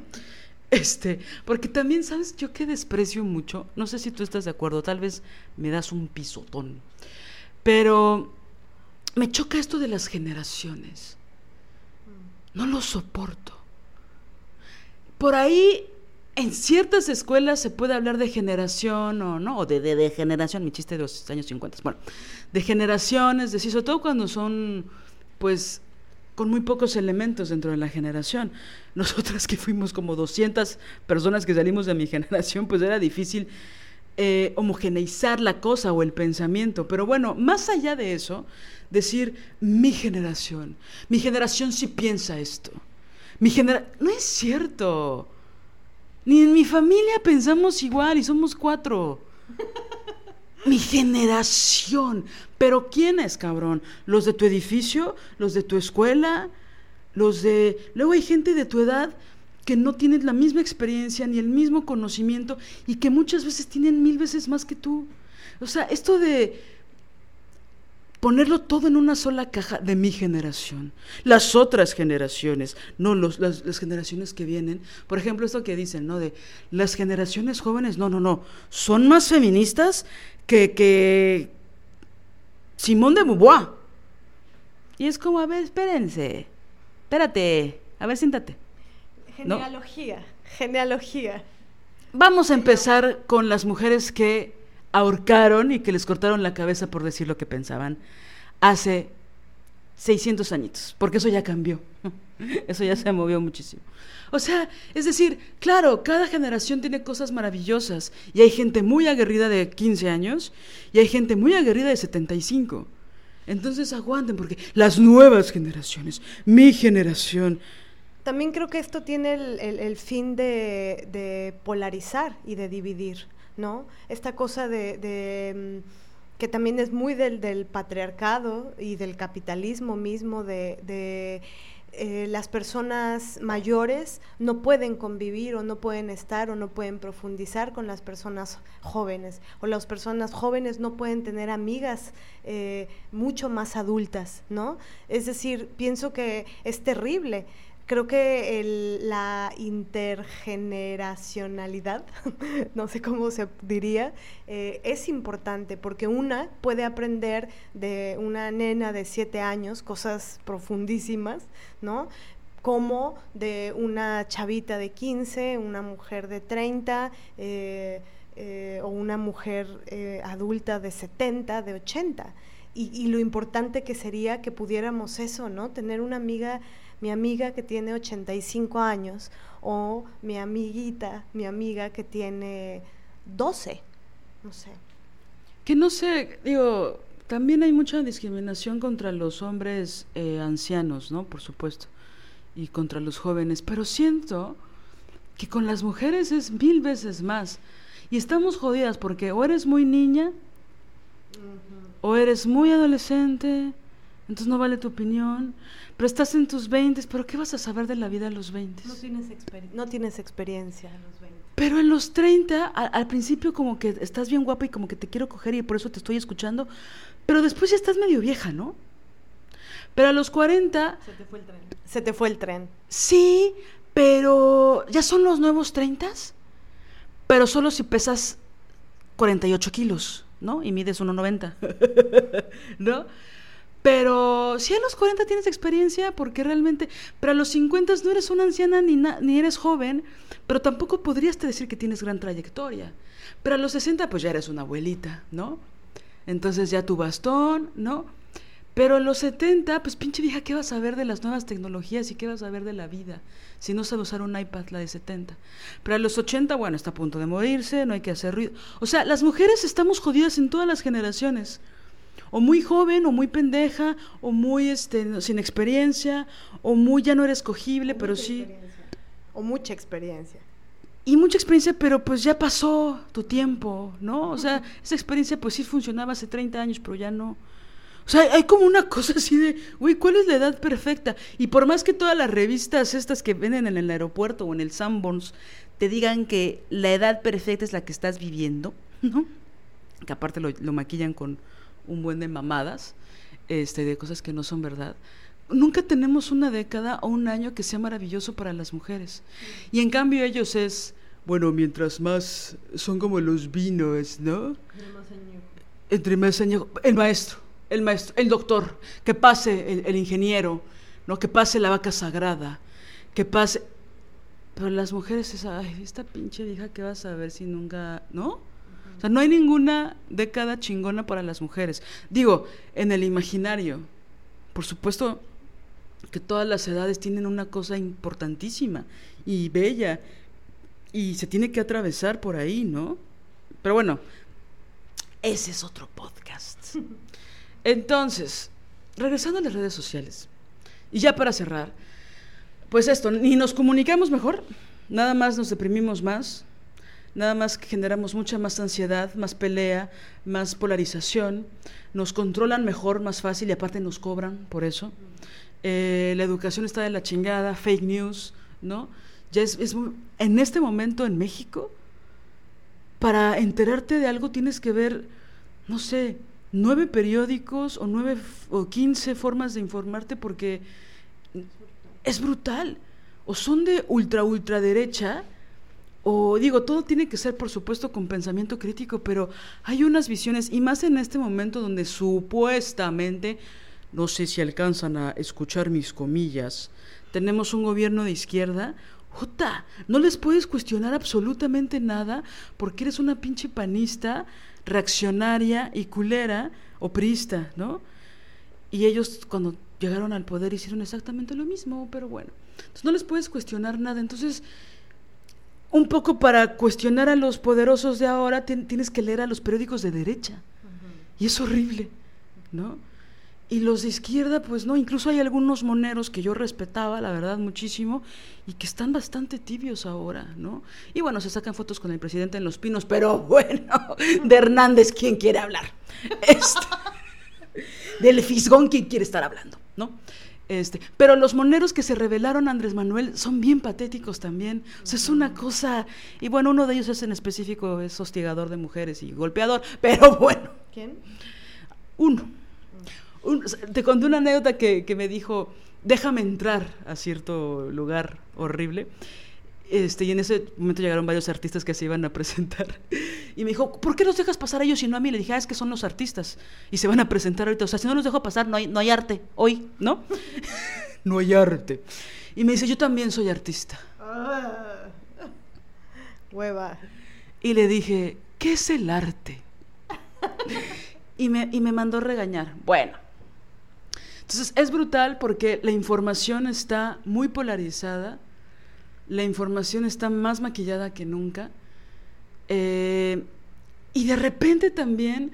Speaker 1: Este, porque también, ¿sabes? Yo que desprecio mucho, no sé si tú estás de acuerdo, tal vez me das un pisotón, pero me choca esto de las generaciones. No lo soporto. Por ahí en ciertas escuelas se puede hablar de generación o no, o de, de, de generación, mi chiste de los años 50. Bueno, de generaciones, de sí, sobre todo cuando son, pues, con muy pocos elementos dentro de la generación. Nosotras que fuimos como 200 personas que salimos de mi generación, pues era difícil eh, homogeneizar la cosa o el pensamiento. Pero bueno, más allá de eso, decir mi generación, mi generación sí piensa esto. Mi genera no es cierto. Ni en mi familia pensamos igual y somos cuatro. Mi generación. Pero ¿quiénes, cabrón? ¿Los de tu edificio? ¿Los de tu escuela? ¿Los de... Luego hay gente de tu edad que no tienen la misma experiencia ni el mismo conocimiento y que muchas veces tienen mil veces más que tú. O sea, esto de ponerlo todo en una sola caja de mi generación, las otras generaciones, no los, las, las, generaciones que vienen. Por ejemplo, esto que dicen, ¿no? De las generaciones jóvenes, no, no, no, son más feministas que, que Simón de Beauvoir. Y es como, a ver, espérense, espérate, a ver, siéntate.
Speaker 2: Genealogía, ¿no? genealogía.
Speaker 1: Vamos a empezar con las mujeres que ahorcaron y que les cortaron la cabeza por decir lo que pensaban hace 600 añitos, porque eso ya cambió, eso ya se movió muchísimo. O sea, es decir, claro, cada generación tiene cosas maravillosas y hay gente muy aguerrida de 15 años y hay gente muy aguerrida de 75. Entonces aguanten porque las nuevas generaciones, mi generación,
Speaker 2: también creo que esto tiene el, fin de, polarizar y de dividir, ¿no? Esta cosa de, de que también es muy del, del, patriarcado y del capitalismo mismo, de, eh, las personas mayores no pueden convivir o no pueden estar o no pueden profundizar con las personas jóvenes, o las personas jóvenes no pueden tener amigas eh, mucho más adultas, ¿no? Es decir, pienso que es terrible creo que el, la intergeneracionalidad, no sé cómo se diría, eh, es importante porque una puede aprender de una nena de siete años cosas profundísimas, ¿no? Como de una chavita de 15, una mujer de 30, eh, eh, o una mujer adulta de 70, de 80. Y, y lo importante que sería que pudiéramos eso, ¿no? Tener una amiga mi amiga que tiene 85 años o mi amiguita, mi amiga que tiene 12, no sé.
Speaker 1: Que no sé, digo, también hay mucha discriminación contra los hombres eh, ancianos, ¿no? Por supuesto, y contra los jóvenes, pero siento que con las mujeres es mil veces más. Y estamos jodidas porque o eres muy niña, uh -huh. o eres muy adolescente, entonces no vale tu opinión. Pero estás en tus 20, pero ¿qué vas a saber de la vida a los 20?
Speaker 2: No tienes, exper no tienes experiencia a los 20.
Speaker 1: Pero en los 30, a, al principio como que estás bien guapa y como que te quiero coger y por eso te estoy escuchando, pero después ya estás medio vieja, ¿no? Pero a los 40...
Speaker 2: Se te fue el tren. Se te fue el tren.
Speaker 1: Sí, pero ya son los nuevos 30, pero solo si pesas 48 kilos, ¿no? Y mides 1,90, ¿no? Pero si a los 40 tienes experiencia, porque realmente, pero a los 50 no eres una anciana ni, ni eres joven, pero tampoco podrías te decir que tienes gran trayectoria. Pero a los 60 pues ya eres una abuelita, ¿no? Entonces ya tu bastón, ¿no? Pero a los 70, pues pinche vieja, ¿qué vas a ver de las nuevas tecnologías y qué vas a ver de la vida? Si no sabe usar un iPad, la de 70. Pero a los 80, bueno, está a punto de morirse, no hay que hacer ruido. O sea, las mujeres estamos jodidas en todas las generaciones o muy joven, o muy pendeja, o muy este, sin experiencia, o muy ya no eres cogible, o pero sí.
Speaker 2: O mucha experiencia.
Speaker 1: Y mucha experiencia, pero pues ya pasó tu tiempo, ¿no? O sea, esa experiencia pues sí funcionaba hace 30 años, pero ya no. O sea, hay como una cosa así de, güey, ¿cuál es la edad perfecta? Y por más que todas las revistas estas que venden en el aeropuerto o en el Sanborns te digan que la edad perfecta es la que estás viviendo, ¿no? Que aparte lo, lo maquillan con, un buen de mamadas, este, de cosas que no son verdad. Nunca tenemos una década o un año que sea maravilloso para las mujeres. Y en cambio ellos es, bueno, mientras más son como los vinos, ¿no? Entre más años. El maestro, el maestro, el doctor, que pase el, el ingeniero, ¿no? Que pase la vaca sagrada, que pase. Pero las mujeres es, ay, esta pinche vieja que vas a ver si nunca, ¿no? O sea, no hay ninguna década chingona para las mujeres. Digo, en el imaginario, por supuesto que todas las edades tienen una cosa importantísima y bella y se tiene que atravesar por ahí, ¿no? Pero bueno, ese es otro podcast. Entonces, regresando a las redes sociales, y ya para cerrar, pues esto, ni nos comunicamos mejor, nada más nos deprimimos más, nada más que generamos mucha más ansiedad, más pelea, más polarización, nos controlan mejor, más fácil y aparte nos cobran por eso. Eh, la educación está de la chingada, fake news, ¿no? Ya es, es en este momento en México, para enterarte de algo tienes que ver, no sé, nueve periódicos o nueve o quince formas de informarte porque es brutal. O son de ultra, ultraderecha, o digo, todo tiene que ser, por supuesto, con pensamiento crítico, pero hay unas visiones, y más en este momento donde supuestamente, no sé si alcanzan a escuchar mis comillas, tenemos un gobierno de izquierda. Jota, no les puedes cuestionar absolutamente nada porque eres una pinche panista, reaccionaria y culera o priista, ¿no? Y ellos cuando llegaron al poder hicieron exactamente lo mismo, pero bueno. No les puedes cuestionar nada. Entonces, un poco para cuestionar a los poderosos de ahora, tien- tienes que leer a los periódicos de derecha. Y es horrible, ¿no? Y los de izquierda, pues no, incluso hay algunos moneros que yo respetaba, la verdad, muchísimo, y que están bastante tibios ahora, ¿no? Y bueno, se sacan fotos con el presidente en Los Pinos, pero bueno, de Hernández, ¿quién quiere hablar? Este, del fisgón, ¿quién quiere estar hablando? ¿No? Este, pero los moneros que se revelaron a Andrés Manuel son bien patéticos también. O sea, es una cosa. Y bueno, uno de ellos es en específico, es hostigador de mujeres y golpeador, pero bueno,
Speaker 2: ¿Quién?
Speaker 1: uno. Un- te conté una anécdota que, que me dijo, déjame entrar a cierto lugar horrible. Este, y en ese momento llegaron varios artistas que se iban a presentar. Y me dijo, ¿por qué los dejas pasar a ellos y no a mí? Le dije, ah, es que son los artistas. Y se van a presentar ahorita. O sea, si no los dejo pasar, no hay, no hay arte hoy, ¿no? no hay arte. Y me dice, yo también soy artista.
Speaker 2: Ah. Hueva.
Speaker 1: Y le dije, ¿qué es el arte? y, me, y me mandó regañar. Bueno. Entonces es brutal porque la información está muy polarizada, la información está más maquillada que nunca. eh, y de repente también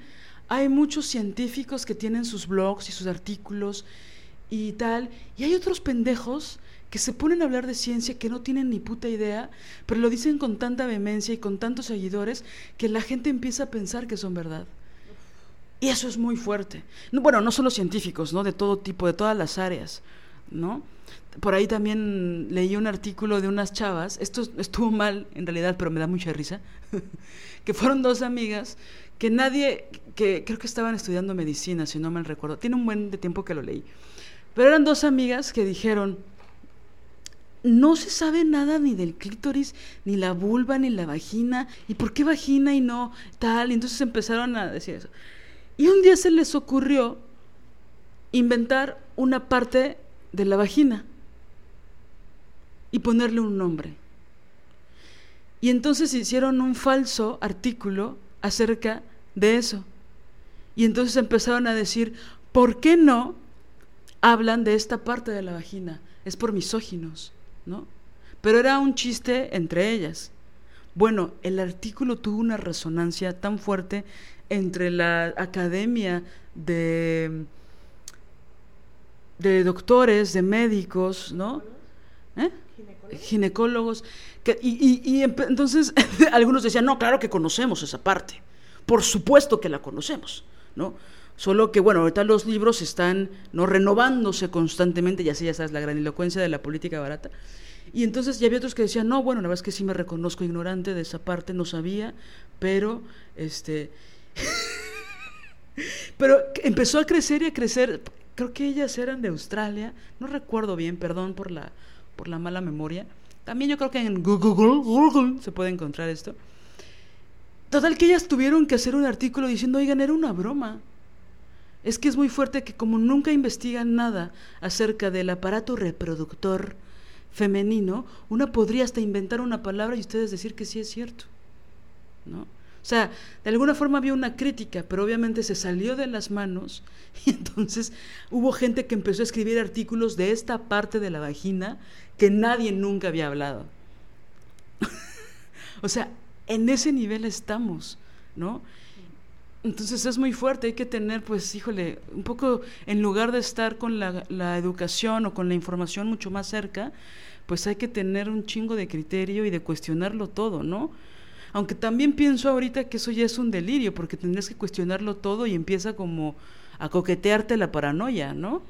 Speaker 1: hay muchos científicos que tienen sus blogs y sus artículos y tal, y hay otros pendejos que se ponen a hablar de ciencia que no tienen ni puta idea, pero lo dicen con tanta vehemencia y con tantos seguidores que la gente empieza a pensar que son verdad. Y eso es muy fuerte. No, bueno, no solo científicos, ¿no? De todo tipo, de todas las áreas, ¿no? Por ahí también leí un artículo de unas chavas, esto estuvo mal en realidad, pero me da mucha risa, que fueron dos amigas que nadie, que creo que estaban estudiando medicina, si no mal recuerdo, tiene un buen de tiempo que lo leí, pero eran dos amigas que dijeron, no se sabe nada ni del clítoris, ni la vulva, ni la vagina, y por qué vagina y no tal, y entonces empezaron a decir eso. Y un día se les ocurrió inventar una parte de la vagina y ponerle un nombre. Y entonces hicieron un falso artículo acerca de eso. Y entonces empezaron a decir, ¿por qué no hablan de esta parte de la vagina? Es por misóginos, ¿no? Pero era un chiste entre ellas. Bueno, el artículo tuvo una resonancia tan fuerte entre la academia de, de doctores, de médicos, ¿no? ¿Eh? Ginecólogos. y, y- y entonces algunos decían, no, claro que conocemos esa parte. Por supuesto que la conocemos, ¿no? Solo que, bueno, ahorita los libros están no renovándose constantemente, ya sé, ya sabes, la granilocuencia de la política barata. Y entonces ya había otros que decían, no, bueno, la verdad es que sí me reconozco ignorante de esa parte, no sabía, pero este pero empezó a crecer y a crecer. Creo que ellas eran de Australia, no recuerdo bien, perdón por la por la mala memoria. También yo creo que en Google, se puede encontrar esto. Total que ellas tuvieron que hacer un artículo diciendo, oigan, era una broma. Es que es muy fuerte que como nunca investigan nada acerca del aparato reproductor femenino, una podría hasta inventar una palabra y ustedes decir que sí es cierto. ¿No? O sea, de alguna forma había una crítica, pero obviamente se salió de las manos y entonces hubo gente que empezó a escribir artículos de esta parte de la vagina que nadie nunca había hablado. o sea, en ese nivel estamos, ¿no? Entonces es muy fuerte, hay que tener, pues, híjole, un poco, en lugar de estar con la, la, educación o con la información mucho más cerca, pues hay que tener un chingo de criterio y de cuestionarlo todo, ¿no? Aunque también pienso ahorita que eso ya es un delirio, porque tendrías que cuestionarlo todo y empieza como a coquetearte la paranoia, ¿no?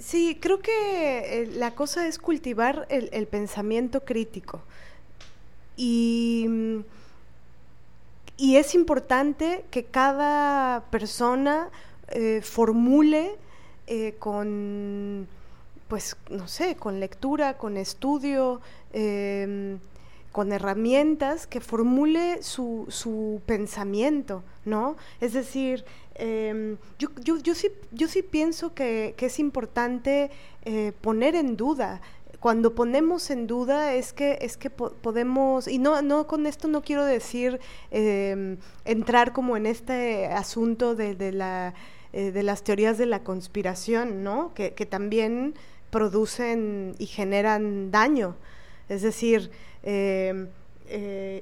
Speaker 2: Sí, creo que eh, la cosa es cultivar el, pensamiento crítico. Y, y, es importante que cada persona eh, formule eh, con, pues, no sé, con lectura, con estudio, em, con herramientas que formule su, su pensamiento, ¿no? Es decir, em, yo, yo, yo, sí, yo sí pienso que, que es importante eh, poner en duda. Cuando ponemos en duda es que es que podemos y no no con esto no quiero decir em, entrar como en este asunto de, de la eh, de las teorías de la conspiración no que, que también producen y generan daño. Es decir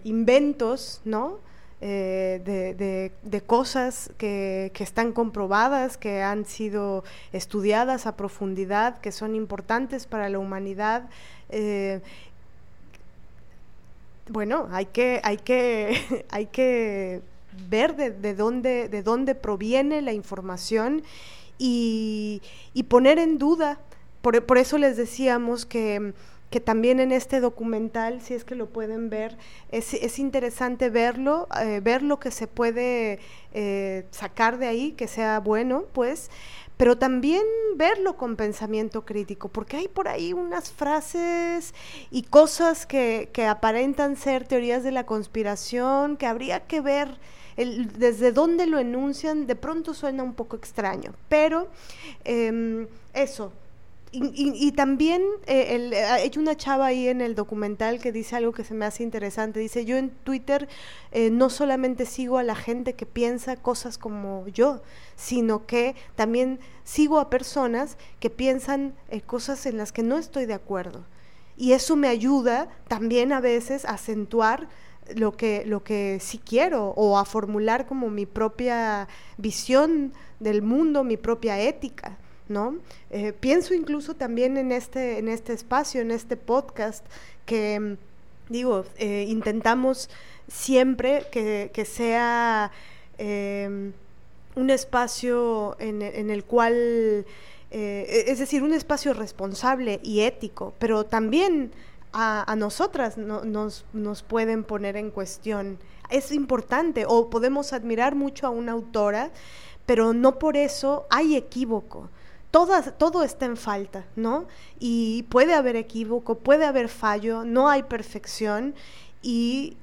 Speaker 2: inventos, ¿no? Eh, de, cosas que, están comprobadas, que han sido estudiadas a profundidad, que son importantes para la humanidad. bueno, hay que, hay que, hay que ver de, dónde, de dónde proviene la información y, poner en duda. por eso les decíamos que que también en este documental, si es que lo pueden ver, es, es interesante verlo, eh, ver lo que se puede eh, sacar de ahí, que sea bueno, pues, pero también verlo con pensamiento crítico, porque hay por ahí unas frases y cosas que, que aparentan ser teorías de la conspiración, que habría que ver desde dónde lo enuncian, de pronto suena un poco extraño, pero em, eso, y, también eh, eh, hay una chava ahí en el documental que dice algo que se me hace interesante. Dice, yo en Twitter eh, no solamente sigo a la gente que piensa cosas como yo, sino que también sigo a personas que piensan cosas en las que no estoy de acuerdo. Y eso me ayuda también a veces a acentuar lo que, lo que sí quiero o a formular como mi propia visión del mundo, mi propia ética. ¿No? Eh, pienso incluso también en este, en este espacio, en este podcast, que mm, digo, eh, intentamos siempre que, sea em, un espacio en, el cual, eh, es decir, un espacio responsable y ético, pero también a, nosotras nos, nos pueden poner en cuestión. Es importante, o podemos admirar mucho a una autora, pero no por eso hay equívoco todo está en falta, ¿no? Y puede haber equívoco, puede haber fallo, no hay perfección y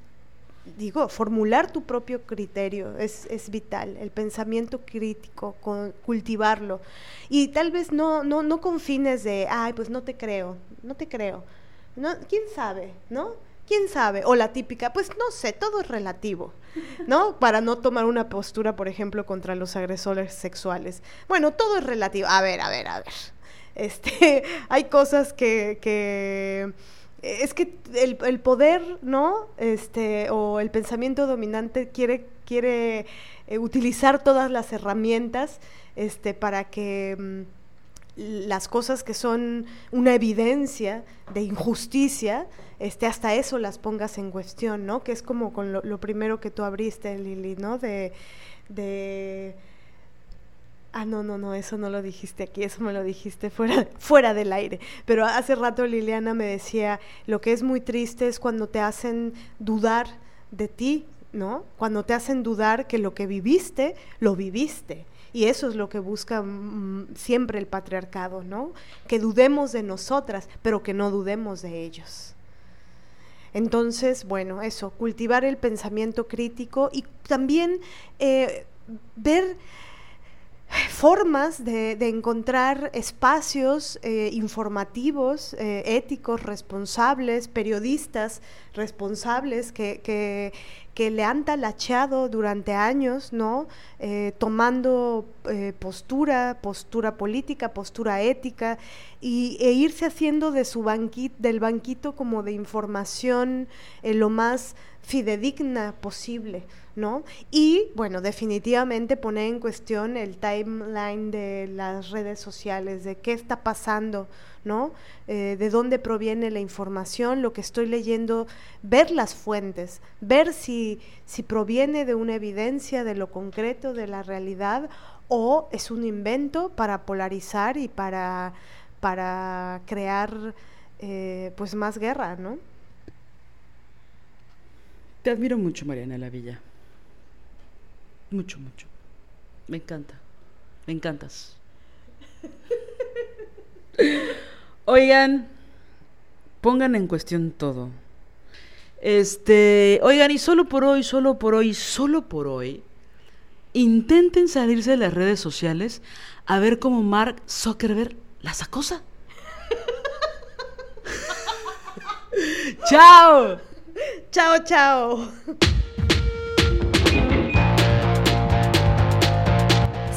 Speaker 2: digo, formular tu propio criterio es, vital, el pensamiento crítico, cultivarlo. Y tal vez no, no, no con fines de, ay, pues no te creo, no te creo. ¿No? ¿Quién sabe? ¿No? ¿Quién sabe? O la típica, pues no sé, todo es relativo, ¿no? Para no tomar una postura, por ejemplo, contra los agresores sexuales. Bueno, todo es relativo. A ver, a ver, a ver. Este, hay cosas que, que es que el, el, poder, ¿no? Este, o el pensamiento dominante quiere, quiere eh, utilizar todas las herramientas este, para que mm, las cosas que son una evidencia de injusticia, este, hasta eso las pongas en cuestión, ¿no? Que es como con lo, primero que tú abriste, Lili, ¿no? De, de... Ah, no, no, no, eso no lo dijiste aquí, eso me lo dijiste fuera, fuera del aire. Pero hace rato Liliana me decía, lo que es muy triste es cuando te hacen dudar de ti, ¿no? Cuando te hacen dudar que lo que viviste, lo viviste. Y eso es lo que busca mm, siempre el patriarcado, ¿no? Que dudemos de nosotras, pero que no dudemos de ellos. Entonces, bueno, eso, cultivar el pensamiento crítico y también eh, ver formas de, encontrar espacios eh, informativos, eh, éticos, responsables, periodistas responsables que, que, le han talacheado durante años, ¿no? Eh, tomando postura, postura política, postura ética, y, e irse haciendo de su banquito, del banquito como de información lo más fidedigna posible. ¿no? Y bueno, definitivamente poner en cuestión el timeline de las redes sociales, de qué está pasando, ¿no? Eh, de dónde proviene la información, lo que estoy leyendo, ver las fuentes, ver si, si proviene de una evidencia de lo concreto, de la realidad, o es un invento para polarizar y para, para crear eh, pues más guerra, ¿no?
Speaker 1: Te admiro mucho, Mariana La Villa. Mucho, mucho. Me encanta. Me encantas. Oigan, pongan en cuestión todo. Este, oigan, y solo por hoy, solo por hoy, solo por hoy, intenten salirse de las redes sociales a ver cómo Mark Zuckerberg las acosa. ¡Chao!
Speaker 2: ¡Chao, chao!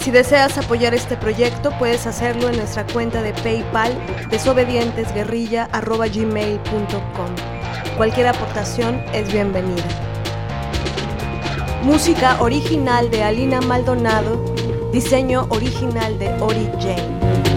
Speaker 2: Si deseas apoyar este proyecto, puedes hacerlo en nuestra cuenta de PayPal desobedientesguerrilla.gmail.com. Cualquier aportación es bienvenida. Música original de Alina Maldonado, diseño original de Ori Jane.